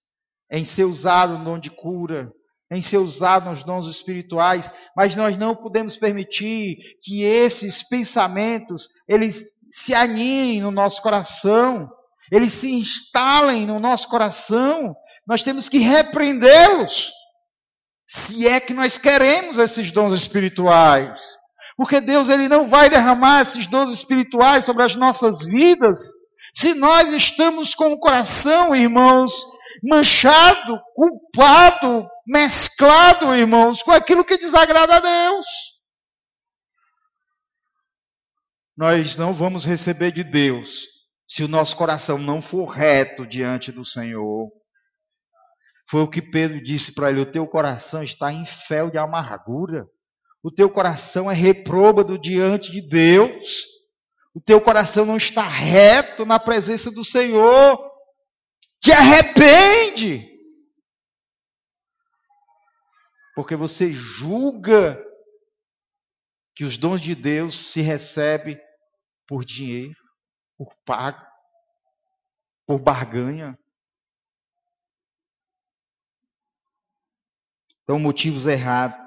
em ser usado no dom de cura, em ser usado nos dons espirituais, mas nós não podemos permitir que esses pensamentos eles se aninhem no nosso coração, eles se instalem no nosso coração. Nós temos que repreendê-los, se é que nós queremos esses dons espirituais. Porque Deus ele não vai derramar esses dons espirituais sobre as nossas vidas se nós estamos com o coração, irmãos, manchado, culpado, mesclado, irmãos, com aquilo que desagrada a Deus. Nós não vamos receber de Deus se o nosso coração não for reto diante do Senhor. Foi o que Pedro disse para ele: o teu coração está em fel de amargura, o teu coração é reprôbado diante de Deus, o teu coração não está reto na presença do Senhor. Te arrepende, porque você julga que os dons de Deus se recebem por dinheiro por pago, por barganha. Então, motivos errados.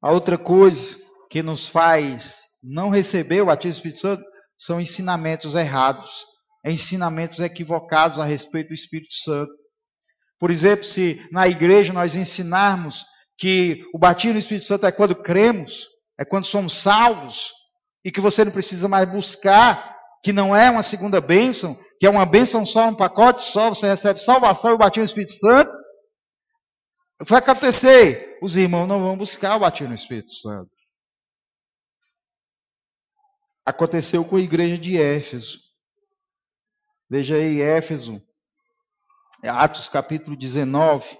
A outra coisa que nos faz não receber o batismo do Espírito Santo são ensinamentos errados, ensinamentos equivocados a respeito do Espírito Santo. Por exemplo, se na igreja nós ensinarmos que o batismo do Espírito Santo é quando cremos, é quando somos salvos, e que você não precisa mais buscar, que não é uma segunda bênção, que é uma bênção só, um pacote só, você recebe salvação e o batismo no Espírito Santo. Vai acontecer? Os irmãos não vão buscar o batismo no Espírito Santo. Aconteceu com a igreja de Éfeso. Veja aí, Éfeso, Atos capítulo 19.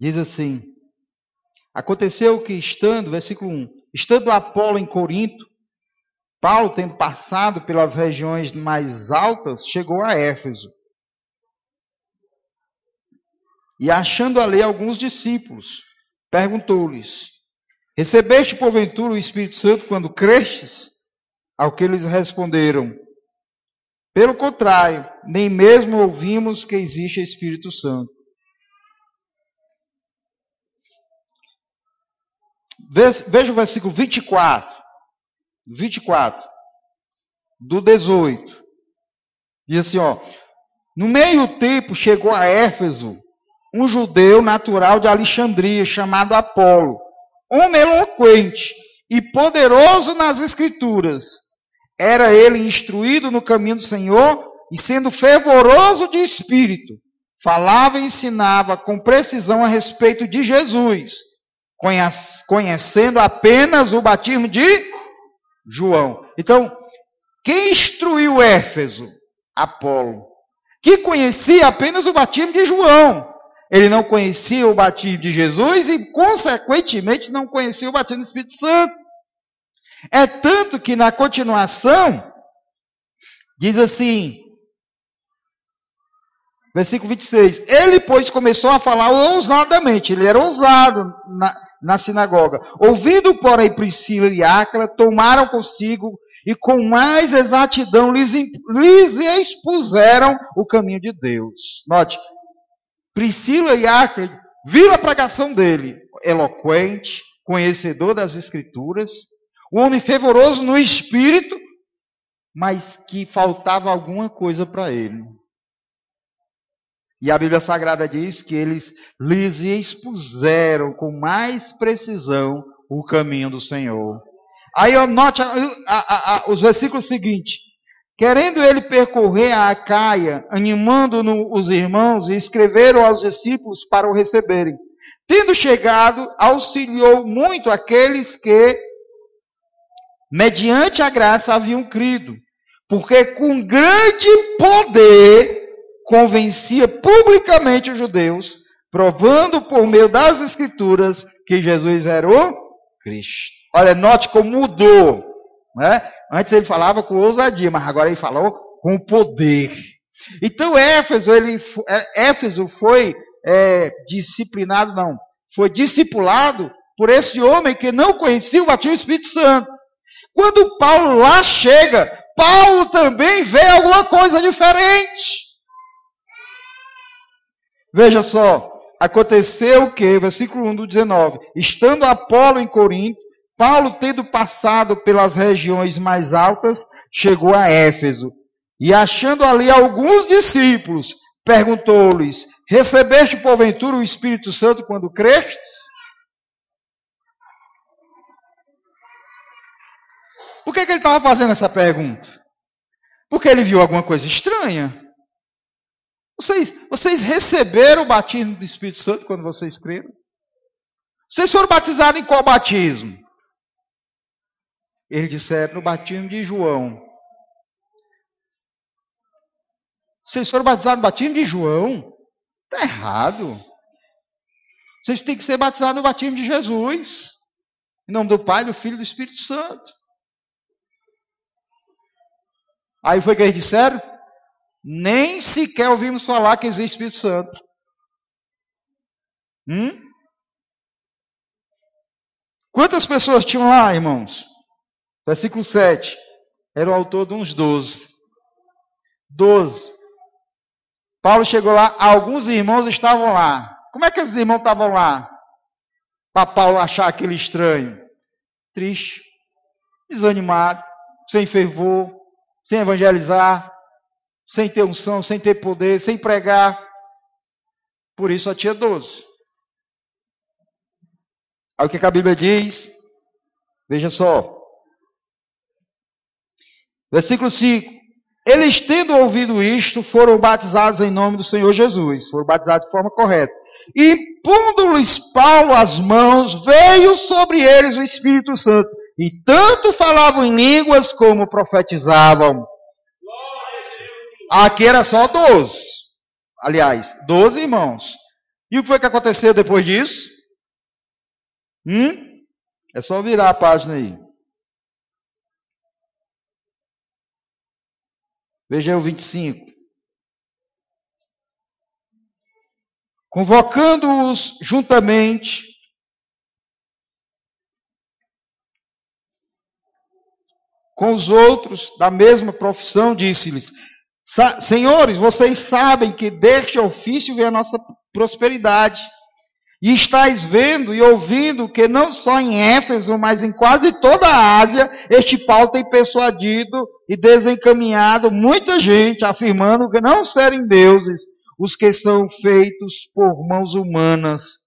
Diz assim: Aconteceu que estando, versículo 1, estando Apolo em Corinto, Paulo, tendo passado pelas regiões mais altas, chegou a Éfeso. E achando ali alguns discípulos, perguntou-lhes: Recebeste porventura o Espírito Santo quando crestes? Ao que eles responderam: Pelo contrário, nem mesmo ouvimos que existe Espírito Santo. Veja o versículo 24. 24. Do 18. Diz assim, ó. No meio tempo chegou a Éfeso um judeu natural de Alexandria, chamado Apolo, homem eloquente e poderoso nas escrituras. Era ele instruído no caminho do Senhor e sendo fervoroso de espírito, falava e ensinava com precisão a respeito de Jesus conhecendo apenas o batismo de João. Então, quem instruiu Éfeso? Apolo. Que conhecia apenas o batismo de João. Ele não conhecia o batismo de Jesus e, consequentemente, não conhecia o batismo do Espírito Santo. É tanto que na continuação, diz assim, versículo 26, ele, pois, começou a falar ousadamente, ele era ousado na, na sinagoga. Ouvindo, porém, Priscila e Áquila, tomaram consigo e com mais exatidão lhes, lhes expuseram o caminho de Deus. Note, Priscila e Acre viram a pregação dele, eloquente, conhecedor das Escrituras, um homem fervoroso no espírito, mas que faltava alguma coisa para ele. E a Bíblia Sagrada diz que eles lhes expuseram com mais precisão o caminho do Senhor. Aí note a, a, a, os versículos seguintes. Querendo ele percorrer a Acaia, animando os irmãos, e escreveram aos discípulos para o receberem. Tendo chegado, auxiliou muito aqueles que, mediante a graça, haviam crido, porque com grande poder convencia publicamente os judeus, provando por meio das Escrituras que Jesus era o Cristo. Olha, note como mudou. Né? Antes ele falava com ousadia, mas agora ele falou com poder. Então Éfeso, ele, é, Éfeso foi é, disciplinado, não, foi discipulado por esse homem que não conhecia o batismo do Espírito Santo. Quando Paulo lá chega, Paulo também vê alguma coisa diferente. Veja só, aconteceu o que? Versículo 1 do 19. Estando Apolo em Corinto, Paulo, tendo passado pelas regiões mais altas, chegou a Éfeso. E achando ali alguns discípulos, perguntou-lhes: Recebeste porventura o Espírito Santo quando crestes? Por que, que ele estava fazendo essa pergunta? Porque ele viu alguma coisa estranha. Vocês, vocês receberam o batismo do Espírito Santo quando vocês creram? Vocês foram batizados em qual batismo? Ele disseram no batismo de João. Vocês foram batizados no batismo de João? Está errado. Vocês têm que ser batizados no batismo de Jesus. Em nome do Pai, do Filho e do Espírito Santo. Aí foi que eles disseram: nem sequer ouvimos falar que existe Espírito Santo. Hum? Quantas pessoas tinham lá, irmãos? Versículo 7. Era o autor de uns 12. 12. Paulo chegou lá, alguns irmãos estavam lá. Como é que esses irmãos estavam lá? Para Paulo achar aquele estranho. Triste, desanimado, sem fervor, sem evangelizar, sem ter unção, sem ter poder, sem pregar. Por isso só tinha 12. Aí o que a Bíblia diz? Veja só. Versículo 5. Eles, tendo ouvido isto, foram batizados em nome do Senhor Jesus. Foram batizados de forma correta. E, pondo-lhes Paulo as mãos, veio sobre eles o Espírito Santo. E tanto falavam em línguas como profetizavam. Aqui era só 12. Aliás, 12 irmãos. E o que foi que aconteceu depois disso? Hum? É só virar a página aí. Veja o 25. Convocando-os juntamente, com os outros da mesma profissão, disse-lhes: Senhores, vocês sabem que deste ofício vem a nossa prosperidade. E estáis vendo e ouvindo que não só em Éfeso, mas em quase toda a Ásia, este Paulo tem persuadido e desencaminhado muita gente, afirmando que não serem deuses os que são feitos por mãos humanas.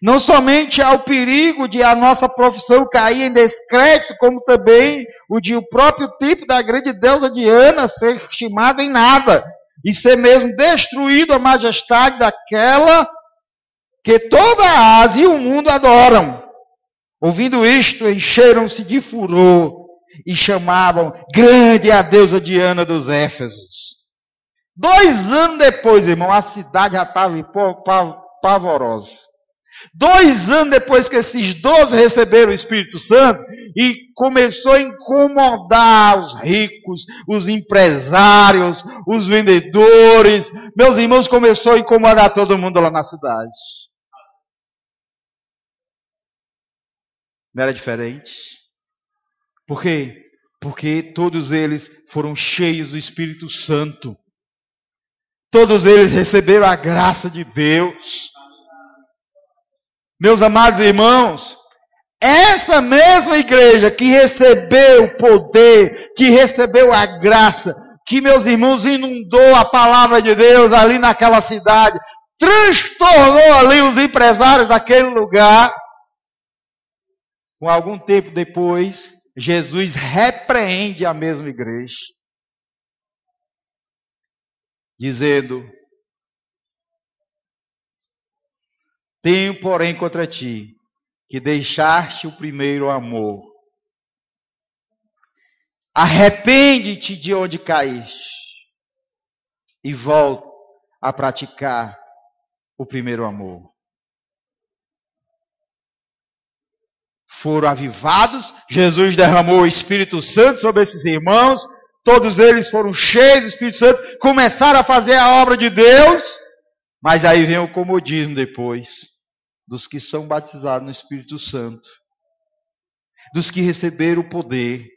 Não somente há o perigo de a nossa profissão cair em descrédito, como também o de o próprio tipo da grande deusa Diana ser estimado em nada e ser mesmo destruído a majestade daquela que toda a Ásia e o mundo adoram. Ouvindo isto, encheram-se de furor e chamavam grande a deusa Diana dos Éfesos. Dois anos depois, irmão, a cidade já estava pavorosa. Dois anos depois que esses doze receberam o Espírito Santo e começou a incomodar os ricos, os empresários, os vendedores, meus irmãos, começou a incomodar todo mundo lá na cidade. Não era diferente? Por quê? Porque todos eles foram cheios do Espírito Santo. Todos eles receberam a graça de Deus. Meus amados irmãos, essa mesma igreja que recebeu o poder, que recebeu a graça, que meus irmãos inundou a palavra de Deus ali naquela cidade, transtornou ali os empresários daquele lugar. Com algum tempo depois, Jesus repreende a mesma igreja, dizendo: Tenho, porém, contra ti que deixaste o primeiro amor. Arrepende-te de onde caíste e volta a praticar o primeiro amor. Foram avivados, Jesus derramou o Espírito Santo sobre esses irmãos, todos eles foram cheios do Espírito Santo, começaram a fazer a obra de Deus, mas aí vem o comodismo depois dos que são batizados no Espírito Santo, dos que receberam o poder,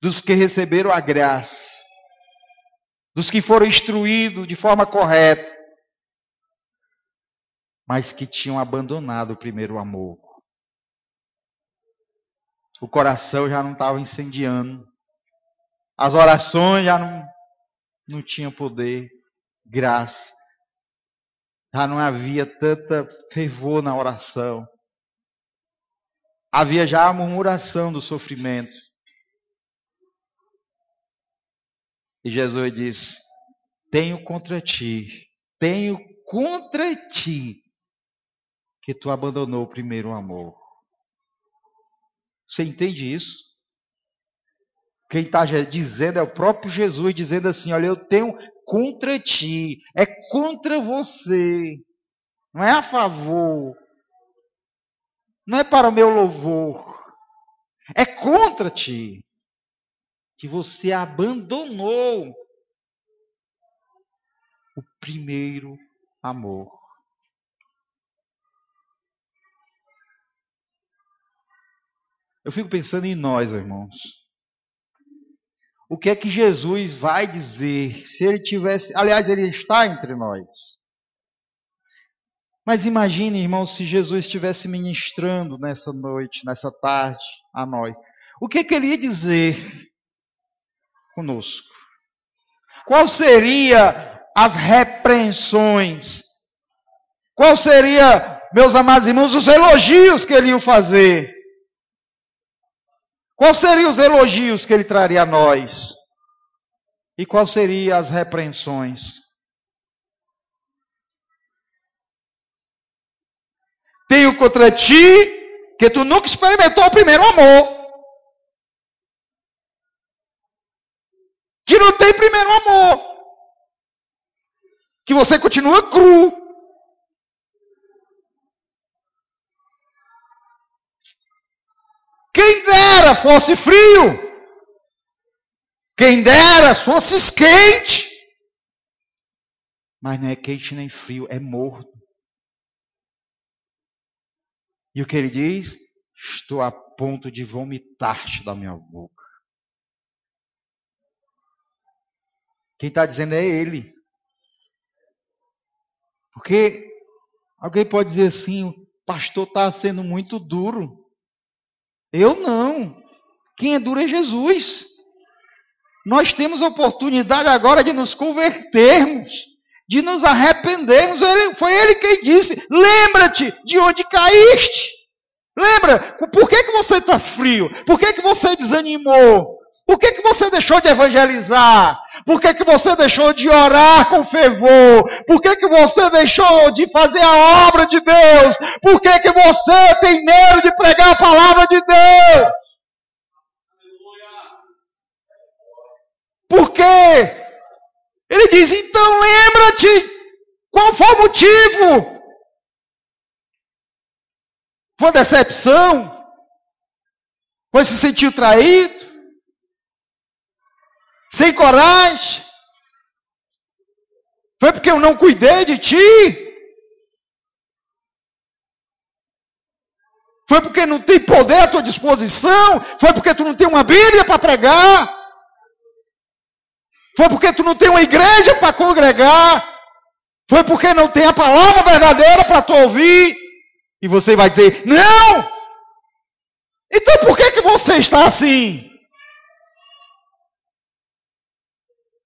dos que receberam a graça, dos que foram instruídos de forma correta, mas que tinham abandonado o primeiro amor. O coração já não estava incendiando, as orações já não, não tinham poder, graça. Já não havia tanta fervor na oração. Havia já a murmuração do sofrimento. E Jesus diz: Tenho contra ti, tenho contra ti que tu abandonou o primeiro amor. Você entende isso? Quem está dizendo é o próprio Jesus dizendo assim: Olha, eu tenho contra ti, é contra você, não é a favor, não é para o meu louvor, é contra ti, que você abandonou o primeiro amor. Eu fico pensando em nós, irmãos o que é que Jesus vai dizer se ele tivesse. Aliás, ele está entre nós. Mas imagine, irmão, se Jesus estivesse ministrando nessa noite, nessa tarde, a nós. O que, é que ele ia dizer conosco? Qual seria as repreensões? Qual seria, meus amados irmãos, os elogios que ele ia fazer? Quais seriam os elogios que ele traria a nós? E quais seriam as repreensões? Tenho contra ti que tu nunca experimentou o primeiro amor. Que não tem primeiro amor. Que você continua cru. Quem dera fosse frio. Quem dera fosse quente. Mas não é quente nem frio, é morto. E o que ele diz? Estou a ponto de vomitar-te da minha boca. Quem está dizendo é ele. Porque alguém pode dizer assim: o pastor está sendo muito duro. Eu não. Quem é duro é Jesus. Nós temos a oportunidade agora de nos convertermos, de nos arrependermos. Ele, foi ele quem disse: lembra-te de onde caíste. Lembra? Por que, que você está frio? Por que, que você desanimou? Por que, que você deixou de evangelizar? Por que, que você deixou de orar com fervor? Por que, que você deixou de fazer a obra de Deus? Por que, que você tem medo de pregar a palavra de Deus? Por quê? Ele diz: então lembra-te. Qual foi o motivo? Foi decepção? Foi se sentir traído? Sem coragem. Foi porque eu não cuidei de ti. Foi porque não tem poder à tua disposição? Foi porque tu não tem uma Bíblia para pregar? Foi porque tu não tem uma igreja para congregar? Foi porque não tem a palavra verdadeira para tu ouvir? E você vai dizer: "Não!" Então por que que você está assim?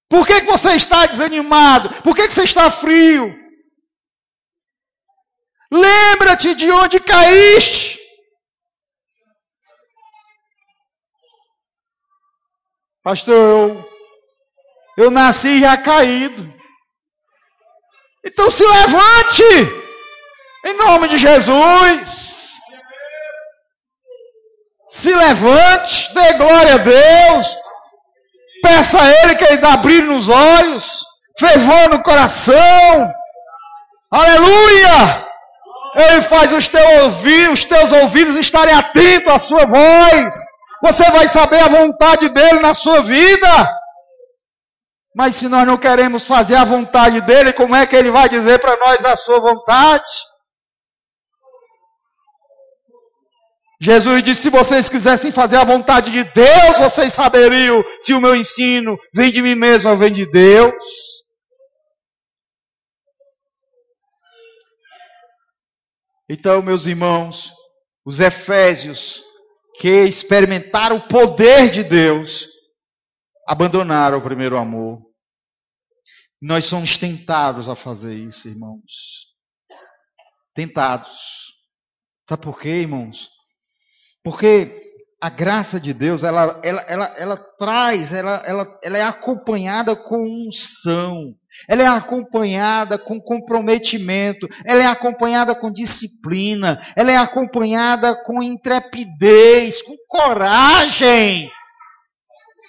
Por que, que você está desanimado? Por que, que você está frio? Lembra-te de onde caíste. Pastor, eu, eu nasci já caído. Então se levante, em nome de Jesus. Se levante, dê glória a Deus. Peça a Ele que Ele dá brilho nos olhos, fervor no coração. Aleluia! Ele faz os teus ouvidos, os teus ouvidos estarem atentos à sua voz. Você vai saber a vontade dele na sua vida. Mas se nós não queremos fazer a vontade dele, como é que ele vai dizer para nós a sua vontade? Jesus disse: se vocês quisessem fazer a vontade de Deus, vocês saberiam se o meu ensino vem de mim mesmo ou vem de Deus. Então, meus irmãos, os Efésios, que experimentaram o poder de Deus, abandonaram o primeiro amor. Nós somos tentados a fazer isso, irmãos. Tentados. Sabe por quê, irmãos? Porque a graça de Deus, ela, ela, ela, ela traz, ela, ela, ela é acompanhada com unção, ela é acompanhada com comprometimento, ela é acompanhada com disciplina, ela é acompanhada com intrepidez, com coragem.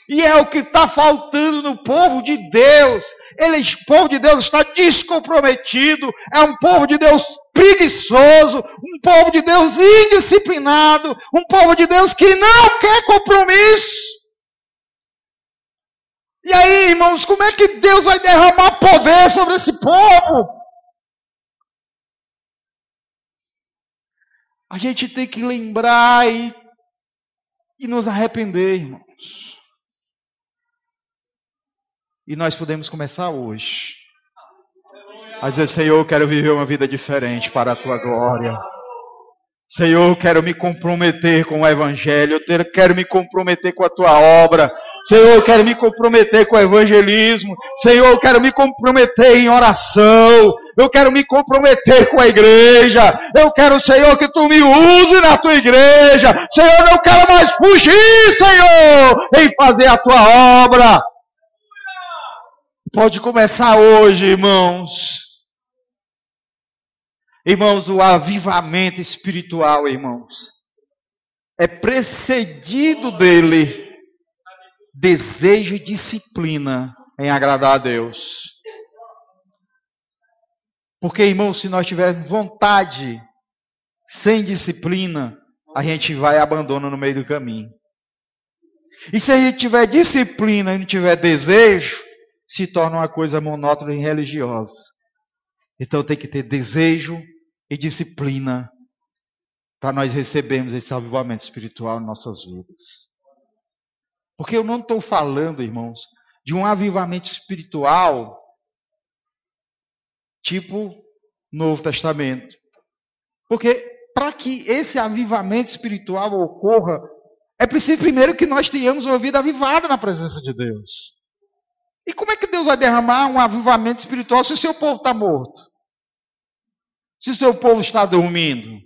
E é o que está faltando no povo de Deus. Ele, o povo de Deus está descomprometido. É um povo de Deus preguiçoso. Um povo de Deus indisciplinado. Um povo de Deus que não quer compromisso. E aí, irmãos, como é que Deus vai derramar poder sobre esse povo? A gente tem que lembrar e, e nos arrepender, irmãos. E nós podemos começar hoje. A dizer, Senhor, eu quero viver uma vida diferente para a tua glória. Senhor, eu quero me comprometer com o Evangelho, eu quero me comprometer com a tua obra. Senhor, eu quero me comprometer com o evangelismo. Senhor, eu quero me comprometer em oração. Eu quero me comprometer com a igreja. Eu quero, Senhor, que tu me use na tua igreja. Senhor, eu não quero mais fugir, Senhor, em fazer a tua obra. Pode começar hoje, irmãos. Irmãos, o avivamento espiritual, irmãos, é precedido dele desejo e disciplina em agradar a Deus. Porque, irmãos, se nós tivermos vontade sem disciplina, a gente vai e abandona no meio do caminho. E se a gente tiver disciplina e não tiver desejo, se torna uma coisa monótona e religiosa. Então tem que ter desejo e disciplina para nós recebermos esse avivamento espiritual em nossas vidas. Porque eu não estou falando, irmãos, de um avivamento espiritual tipo Novo Testamento. Porque para que esse avivamento espiritual ocorra, é preciso primeiro que nós tenhamos uma vida avivada na presença de Deus. E como é que Deus vai derramar um avivamento espiritual se o seu povo está morto? Se seu povo está dormindo?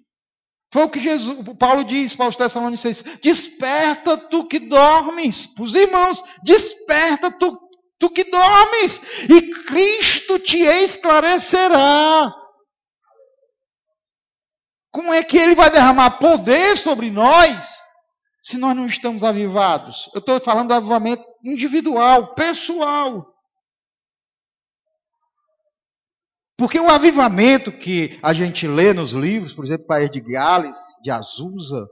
Foi o que Jesus, Paulo diz para os Tessalonicenses: Desperta tu que dormes, os irmãos, desperta tu, tu que dormes, e Cristo te esclarecerá. Como é que ele vai derramar poder sobre nós se nós não estamos avivados? Eu estou falando do avivamento individual, pessoal. Porque o avivamento que a gente lê nos livros, por exemplo, País de Gales, de Azusa,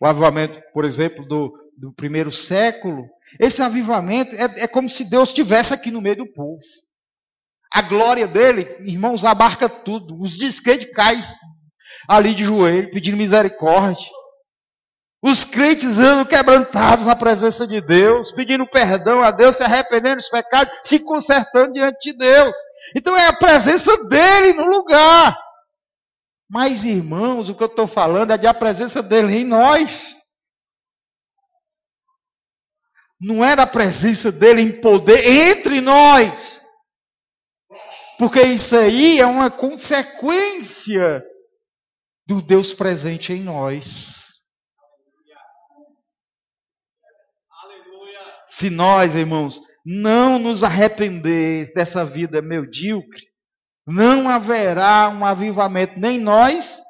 o avivamento, por exemplo, do, do primeiro século, esse avivamento é, é como se Deus estivesse aqui no meio do povo. A glória dele, irmãos, abarca tudo. Os descreditais ali de joelho, pedindo misericórdia. Os crentes andam quebrantados na presença de Deus, pedindo perdão a Deus, se arrependendo dos pecados, se consertando diante de Deus. Então é a presença dele no lugar. Mas, irmãos, o que eu estou falando é de a presença dele em nós. Não era a presença dele em poder entre nós. Porque isso aí é uma consequência do Deus presente em nós. Se nós, irmãos, não nos arrepender dessa vida medíocre, não haverá um avivamento nem nós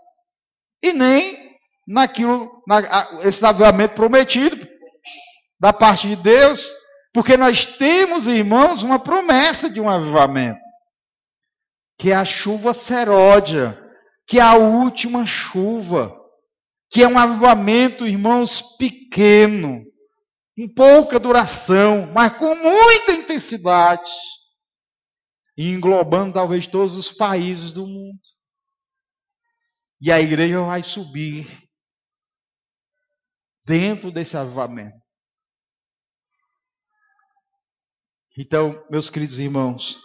e nem naquilo, na, esse avivamento prometido da parte de Deus, porque nós temos, irmãos, uma promessa de um avivamento, que é a chuva seródia, que é a última chuva, que é um avivamento, irmãos, pequeno, em pouca duração, mas com muita intensidade, englobando talvez todos os países do mundo. E a igreja vai subir dentro desse avivamento. Então, meus queridos irmãos,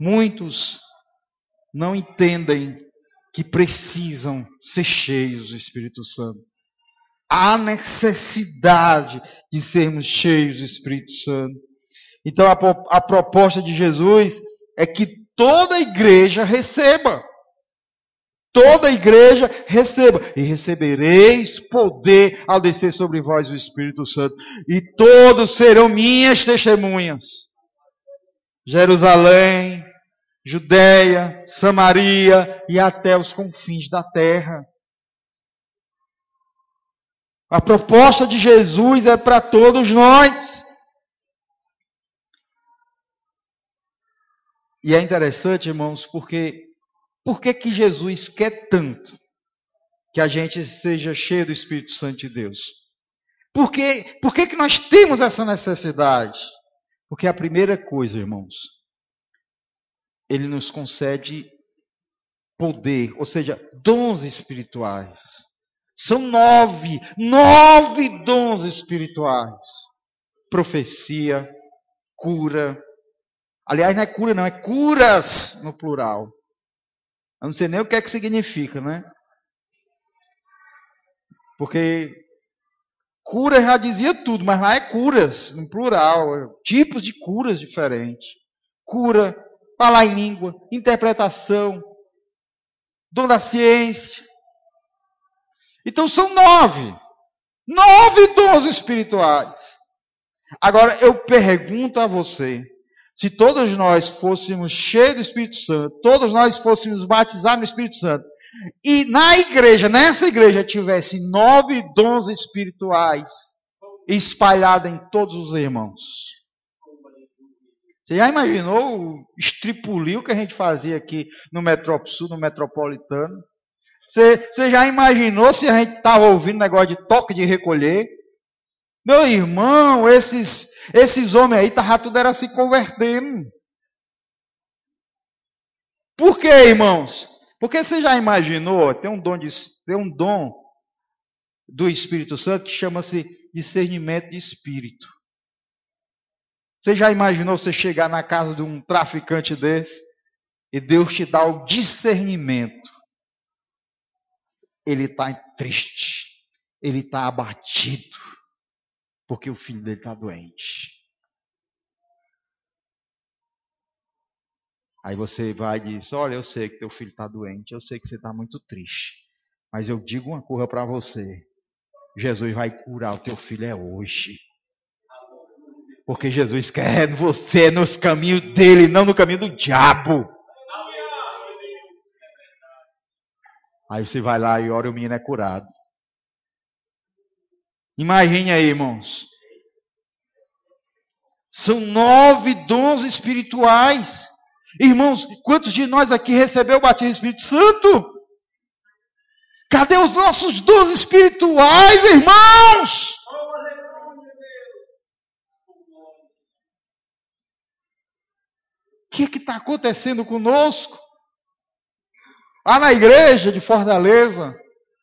muitos não entendem que precisam ser cheios do Espírito Santo. Há necessidade de sermos cheios do Espírito Santo. Então, a, a proposta de Jesus é que toda a igreja receba. Toda a igreja receba, e recebereis poder ao descer sobre vós o Espírito Santo, e todos serão minhas testemunhas. Jerusalém, Judéia, Samaria e até os confins da terra. A proposta de Jesus é para todos nós. E é interessante, irmãos, porque por que, que Jesus quer tanto que a gente seja cheio do Espírito Santo de Deus? Por, que, por que, que nós temos essa necessidade? Porque a primeira coisa, irmãos, ele nos concede poder, ou seja, dons espirituais. São nove, nove dons espirituais: profecia, cura. Aliás, não é cura, não, é curas no plural. Eu não sei nem o que é que significa, né? Porque cura já dizia tudo, mas lá é curas, no plural, tipos de curas diferentes. Cura, falar em língua, interpretação, dom da ciência. Então são nove. Nove dons espirituais. Agora eu pergunto a você: se todos nós fôssemos cheios do Espírito Santo, todos nós fôssemos batizados no Espírito Santo, e na igreja, nessa igreja, tivesse nove dons espirituais espalhados em todos os irmãos. Você já imaginou o estripulio que a gente fazia aqui no Metrópolo no Metropolitano? Você, já imaginou se a gente estava ouvindo negócio de toque de recolher? Meu irmão, esses, esses homens aí, tava tudo era se convertendo. Por quê, irmãos? Porque você já imaginou, tem um dom, de, tem um dom do Espírito Santo que chama-se discernimento de espírito. Você já imaginou você chegar na casa de um traficante desse e Deus te dá o discernimento? Ele está triste, ele está abatido porque o filho dele está doente. Aí você vai e diz: Olha, eu sei que teu filho está doente, eu sei que você está muito triste, mas eu digo uma coisa para você: Jesus vai curar o teu filho é hoje. Porque Jesus quer você nos caminhos dele, não no caminho do diabo. Aí você vai lá e ora e o menino é curado. Imagine aí, irmãos. São nove dons espirituais. Irmãos, quantos de nós aqui recebeu o batismo do Espírito Santo? Cadê os nossos dons espirituais, irmãos? O que está acontecendo conosco? Lá na igreja de Fortaleza,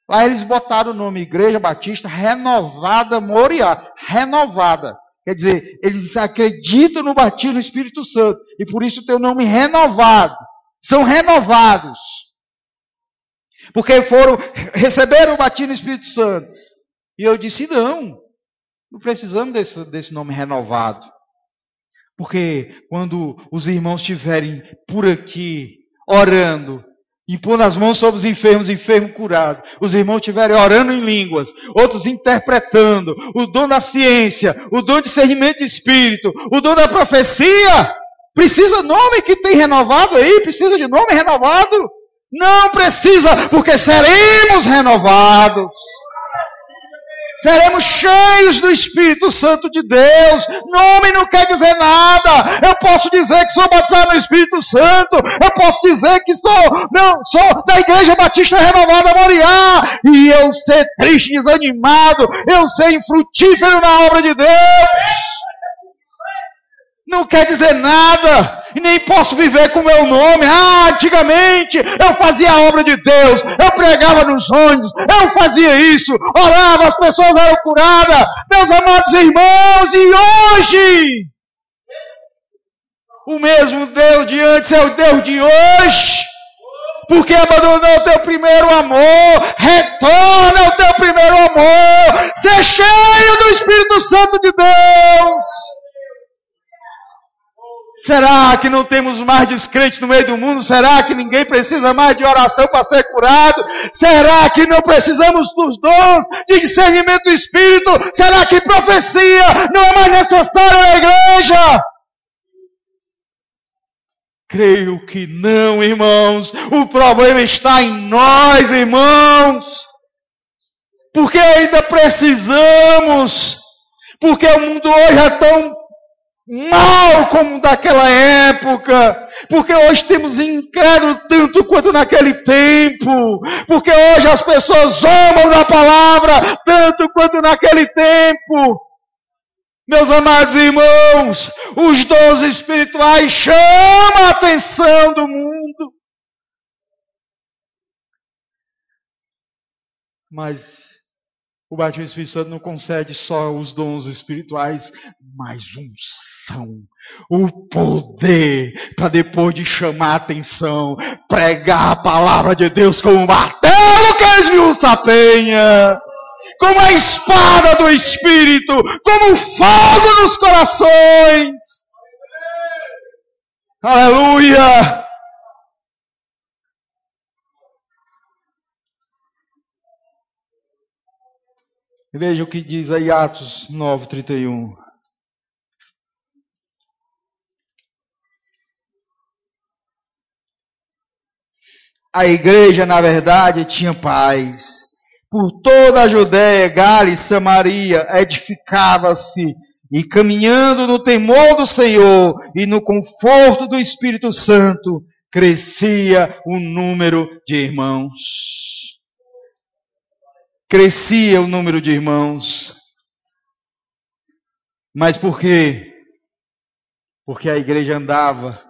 Lá eles botaram o nome Igreja Batista Renovada Moriá. Renovada. Quer dizer, eles acreditam no batismo do Espírito Santo. E por isso tem o nome renovado. São renovados. Porque foram, receberam o batismo do Espírito Santo. E eu disse: não, não precisamos desse, desse nome renovado. Porque quando os irmãos estiverem por aqui orando, impondo as mãos sobre os enfermos, enfermo curado, os irmãos estiverem orando em línguas, outros interpretando, o dom da ciência, o dom de discernimento de espírito, o dom da profecia, precisa nome que tem renovado aí, precisa de nome renovado. Não precisa, porque seremos renovados. Seremos cheios do Espírito Santo de Deus. Nome não quer dizer nada. Eu posso dizer que sou batizado no Espírito Santo. Eu posso dizer que sou, não, sou da Igreja Batista Renovada Moriá. E eu ser triste, desanimado. Eu ser infrutífero na obra de Deus não quer dizer nada, e nem posso viver com o meu nome. Ah, antigamente eu fazia a obra de Deus, eu pregava nos ônibus, eu fazia isso, orava, as pessoas eram curadas, meus amados irmãos, e hoje, o mesmo Deus de antes é o Deus de hoje, porque abandonou o teu primeiro amor, retorna ao teu primeiro amor, ser cheio do Espírito Santo de Deus. Será que não temos mais descrente no meio do mundo? Será que ninguém precisa mais de oração para ser curado? Será que não precisamos dos dons de discernimento do Espírito? Será que profecia não é mais necessária na igreja? Creio que não, irmãos. O problema está em nós, irmãos. Porque ainda precisamos. Porque o mundo hoje é tão mal como daquela época, porque hoje temos incrédulo tanto quanto naquele tempo, porque hoje as pessoas amam da palavra tanto quanto naquele tempo. Meus amados irmãos, os dons espirituais chamam a atenção do mundo. Mas o batismo do Espírito Santo não concede só os dons espirituais, mas unção, o poder para depois de chamar a atenção, pregar a palavra de Deus como um martelo que esmiuça a penha, como a espada do Espírito, como fogo nos corações. Aleluia! Veja o que diz aí Atos 9:31. A igreja, na verdade, tinha paz. Por toda a Judéia, Gália e Samaria edificava-se e caminhando no temor do Senhor e no conforto do Espírito Santo, crescia o número de irmãos crescia o número de irmãos. Mas por quê? Porque a igreja andava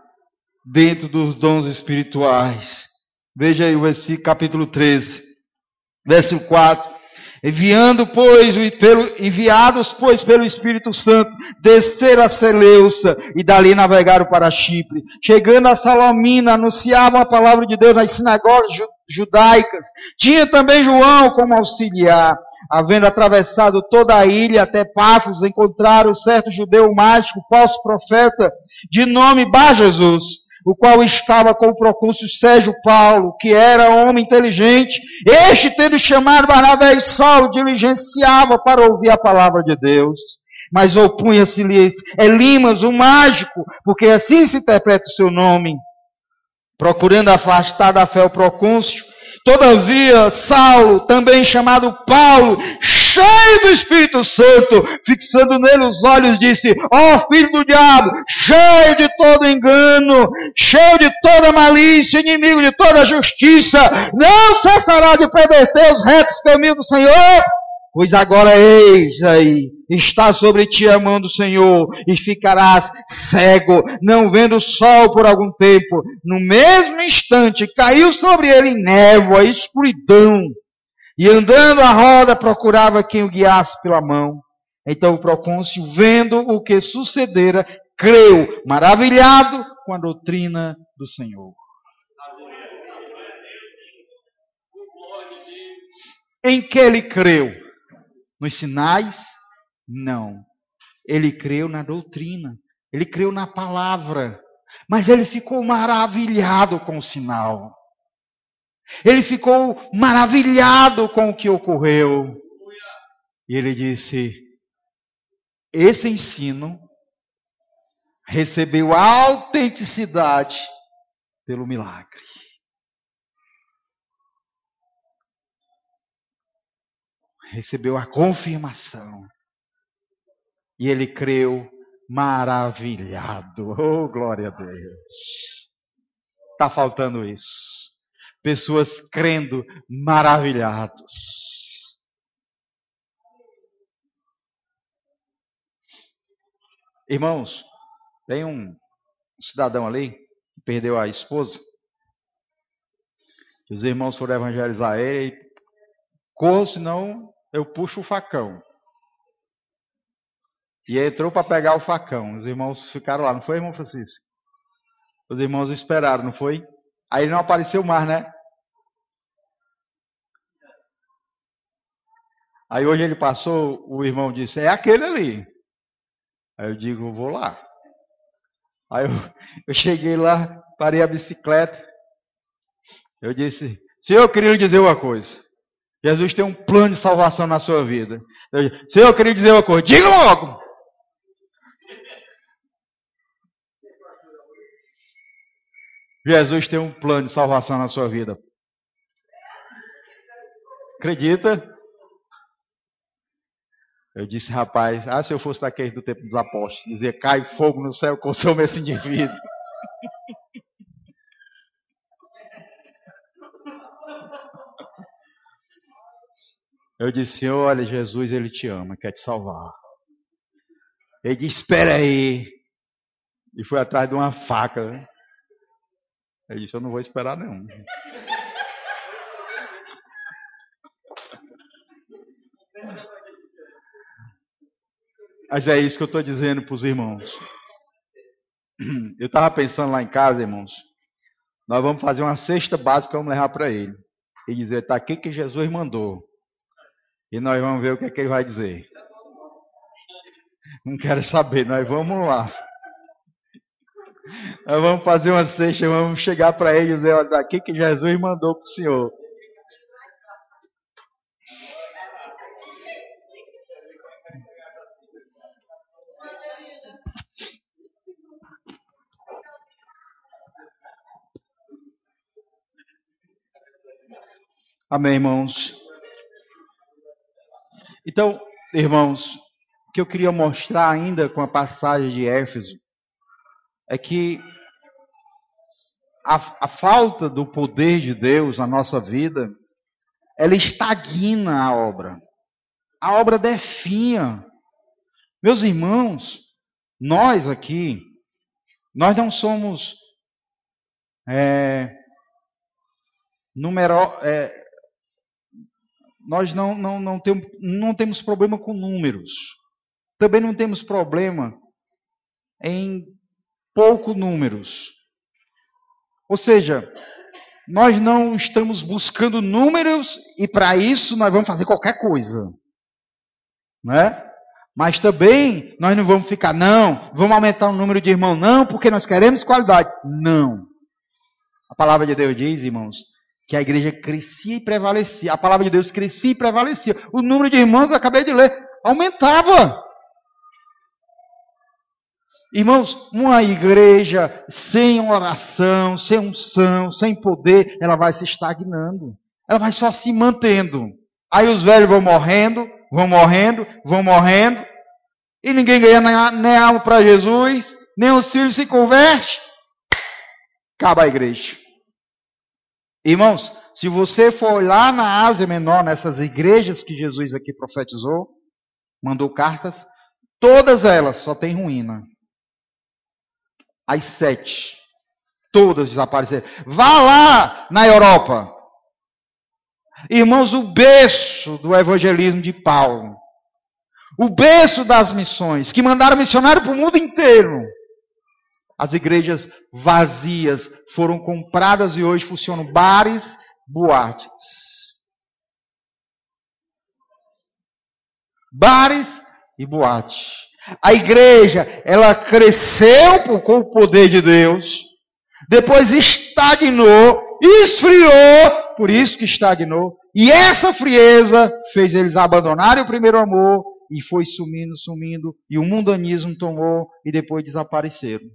dentro dos dons espirituais. Veja aí o versículo capítulo 13, verso 4. Enviando, pois, pelo, enviados, pois, pelo Espírito Santo, desceram a Seleuça e dali navegaram para Chipre. Chegando a Salomina, anunciavam a palavra de Deus nas sinagogas judaicas. Tinha também João como auxiliar. Havendo atravessado toda a ilha até Pafos, encontraram certo judeu mágico, falso profeta, de nome Bar Jesus, o qual estava com o procônsul Sérgio Paulo, que era homem inteligente. Este, tendo chamado Barnabé e Saulo, diligenciava para ouvir a palavra de Deus. Mas opunha-se-lhes Elimas, o mágico, porque assim se interpreta o seu nome procurando afastar da fé o procôncio. Todavia, Saulo, também chamado Paulo, cheio do Espírito Santo, fixando nele os olhos, disse: Ó oh, filho do diabo, cheio de todo engano, cheio de toda malícia, inimigo de toda justiça, não cessará de perverter os retos caminhos do Senhor? Pois agora eis aí, está sobre ti a mão do Senhor, e ficarás cego, não vendo o sol por algum tempo. No mesmo instante caiu sobre ele névoa, escuridão, E andando a roda, procurava quem o guiasse pela mão. Então o procônsul, vendo o que sucedera, creu, maravilhado com a doutrina do Senhor. Em que ele creu? Nos sinais? Não. Ele creu na doutrina. Ele creu na palavra. Mas ele ficou maravilhado com o sinal. Ele ficou maravilhado com o que ocorreu. E ele disse: Esse ensino recebeu autenticidade pelo milagre. Recebeu a confirmação. E ele creu maravilhado. Oh, glória a Deus. Está faltando isso. Pessoas crendo maravilhados. Irmãos, tem um cidadão ali que perdeu a esposa. Os irmãos foram evangelizar ele e corro, senão eu puxo o facão. E entrou para pegar o facão. Os irmãos ficaram lá, não foi, irmão Francisco? Os irmãos esperaram, não foi? Aí não apareceu mais, né? Aí hoje ele passou, o irmão disse: É aquele ali. Aí eu digo: Vou lá. Aí eu, eu cheguei lá, parei a bicicleta. Eu disse: Senhor, eu queria lhe dizer uma coisa. Jesus tem um plano de salvação na sua vida. Eu disse, Senhor, eu queria dizer uma coisa. Diga logo! Jesus tem um plano de salvação na sua vida. Acredita? Eu disse, rapaz, ah, se eu fosse daquele do tempo dos apóstolos, dizia, cai fogo no céu, consome esse indivíduo. Eu disse, olha, Jesus, ele te ama, quer te salvar. Ele disse, espera aí. E foi atrás de uma faca. Ele disse, eu não vou esperar não. Mas é isso que eu estou dizendo para os irmãos. Eu estava pensando lá em casa, irmãos. Nós vamos fazer uma cesta básica, vamos levar para ele. E dizer, está aqui que Jesus mandou. E nós vamos ver o que, é que ele vai dizer. Não quero saber, nós vamos lá. Nós vamos fazer uma cesta, vamos chegar para ele e dizer, daqui que Jesus mandou para o Senhor. Amém, irmãos? Então, irmãos, o que eu queria mostrar ainda com a passagem de Éfeso é que a, a falta do poder de Deus na nossa vida, ela estagna a obra. A obra definha. Meus irmãos, nós aqui, nós não somos é, numero, é, nós não, não, não, não temos problema com números. Também não temos problema em pouco números. Ou seja, nós não estamos buscando números e para isso nós vamos fazer qualquer coisa. Né? Mas também nós não vamos ficar, não, vamos aumentar o número de irmãos, não, porque nós queremos qualidade. Não. A palavra de Deus diz, irmãos, que a igreja crescia e prevalecia. A palavra de Deus crescia e prevalecia. O número de irmãos, eu acabei de ler, aumentava. Irmãos, uma igreja sem oração, sem unção, sem poder, ela vai se estagnando. Ela vai só se mantendo. Aí os velhos vão morrendo, vão morrendo, vão morrendo. E ninguém ganha nem alma para Jesus, nem os filhos se convertem. Acaba a igreja. Irmãos, se você for lá na Ásia Menor, nessas igrejas que Jesus aqui profetizou, mandou cartas, todas elas só tem ruína. As sete, todas desapareceram. Vá lá na Europa. Irmãos, o berço do evangelismo de Paulo, o berço das missões, que mandaram missionário para o mundo inteiro. As igrejas vazias foram compradas e hoje funcionam bares, boates. Bares e boates. A igreja, ela cresceu com o poder de Deus, depois estagnou, esfriou, por isso que estagnou, e essa frieza fez eles abandonarem o primeiro amor e foi sumindo, sumindo, e o mundanismo tomou e depois desapareceram.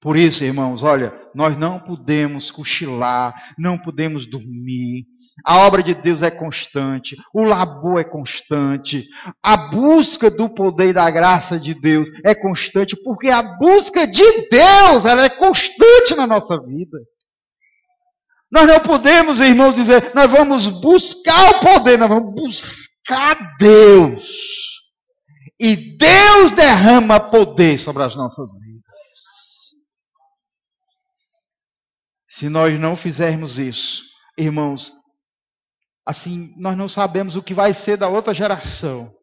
Por isso, irmãos, olha, nós não podemos cochilar, não podemos dormir. A obra de Deus é constante, o labor é constante, a busca do poder e da graça de Deus é constante, porque a busca de Deus ela é constante na nossa vida. Nós não podemos, irmãos, dizer, nós vamos buscar o poder, nós vamos buscar Deus. E Deus derrama poder sobre as nossas vidas. Se nós não fizermos isso, irmãos, assim, nós não sabemos o que vai ser da outra geração,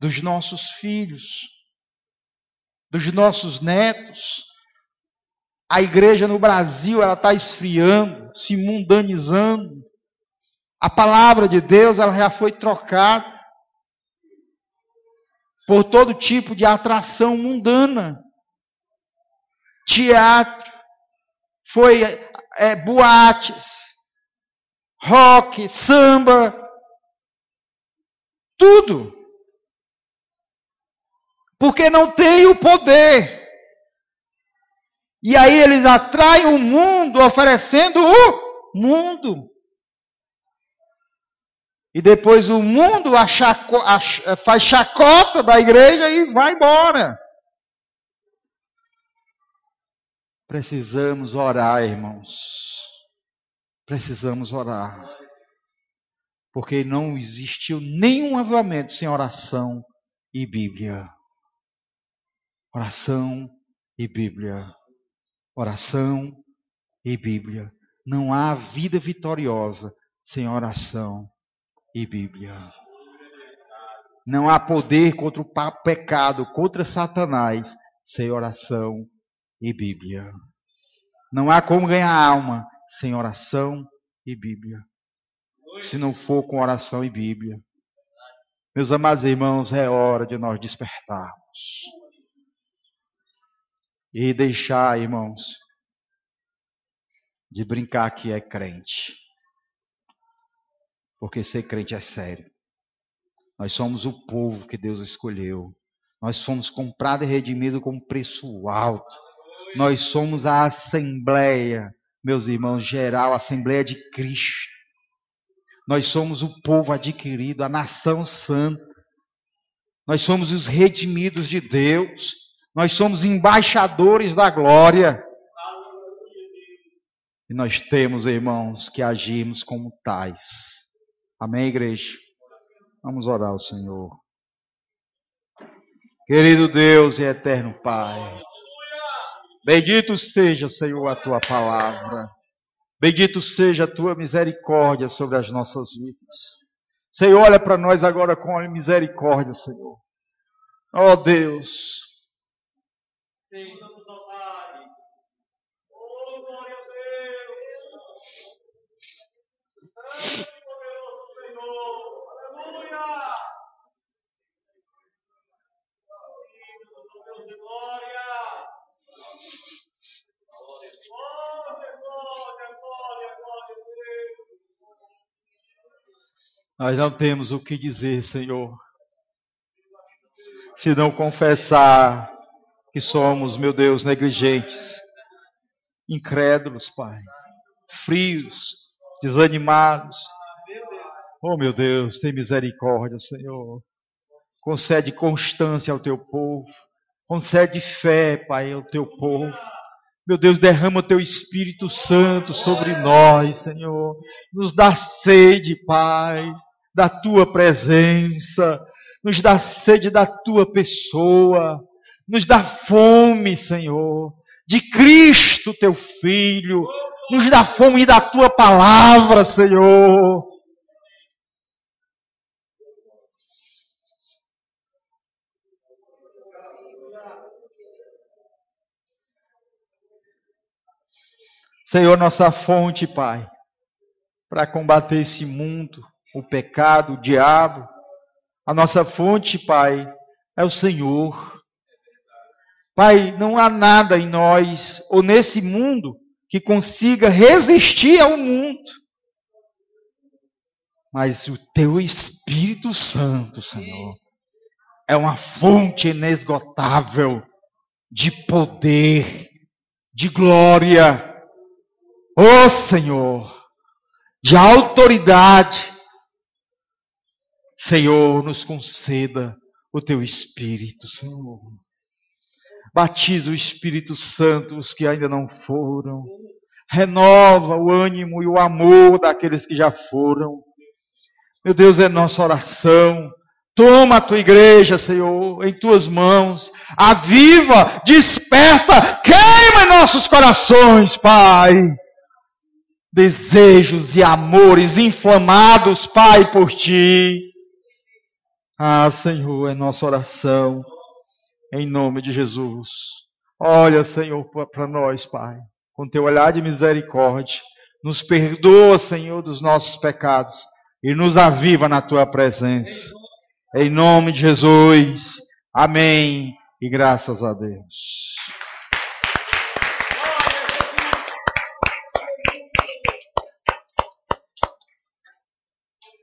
dos nossos filhos, dos nossos netos. A igreja no Brasil, ela está esfriando, se mundanizando. A palavra de Deus, ela já foi trocada por todo tipo de atração mundana. Teatro, foi é, boates, rock, samba, tudo. Porque não tem o poder. E aí eles atraem o mundo oferecendo o mundo. E depois o mundo faz chacota da igreja e vai embora. Precisamos orar, irmãos. Precisamos orar. Porque não existiu nenhum avivamento sem oração e Bíblia. Oração e Bíblia. Oração e Bíblia. Não há vida vitoriosa sem oração e Bíblia. Não há poder contra o pecado, contra Satanás, sem oração e Bíblia. Não há como ganhar alma sem oração e Bíblia. Se não for com oração e Bíblia. Meus amados irmãos, é hora de nós despertarmos. E deixar, irmãos, de brincar que é crente. Porque ser crente é sério. Nós somos o povo que Deus escolheu. Nós fomos comprados e redimidos com preço alto. Nós somos a Assembleia, meus irmãos, geral, Assembleia de Cristo. Nós somos o povo adquirido, a nação santa. Nós somos os redimidos de Deus. Nós somos embaixadores da glória. E nós temos, irmãos, que agirmos como tais. Amém, igreja? Vamos orar ao Senhor. Querido Deus e eterno Pai. Bendito seja, Senhor, a tua palavra. Bendito seja a tua misericórdia sobre as nossas vidas. Senhor, olha para nós agora com misericórdia, Senhor. Ó oh, Deus. Sim. Nós não temos o que dizer, Senhor, se não confessar que somos, meu Deus, negligentes, incrédulos, Pai, frios, desanimados. Oh, meu Deus, tem misericórdia, Senhor. Concede constância ao teu povo. Concede fé, Pai, ao teu povo. Meu Deus, derrama o teu Espírito Santo sobre nós, Senhor. Nos dá sede, Pai, da tua presença. Nos dá sede da tua pessoa. Nos dá fome, Senhor, de Cristo, teu Filho. Nos dá fome da tua palavra, Senhor. Senhor, nossa fonte, Pai, para combater esse mundo, o pecado, o diabo. A nossa fonte, Pai, é o Senhor. Pai, não há nada em nós ou nesse mundo que consiga resistir ao mundo. Mas o teu Espírito Santo, Senhor, é uma fonte inesgotável de poder, de glória, Ó oh, Senhor, de autoridade, Senhor, nos conceda o teu Espírito, Senhor. Batiza o Espírito Santo os que ainda não foram. Renova o ânimo e o amor daqueles que já foram. Meu Deus, é nossa oração. Toma a tua igreja, Senhor, em tuas mãos. Aviva, desperta, queima nossos corações, Pai desejos e amores inflamados, Pai, por Ti. Ah, Senhor, é nossa oração, em nome de Jesus. Olha, Senhor, para nós, Pai, com Teu olhar de misericórdia. Nos perdoa, Senhor, dos nossos pecados e nos aviva na Tua presença. Em nome de Jesus. Amém. E graças a Deus.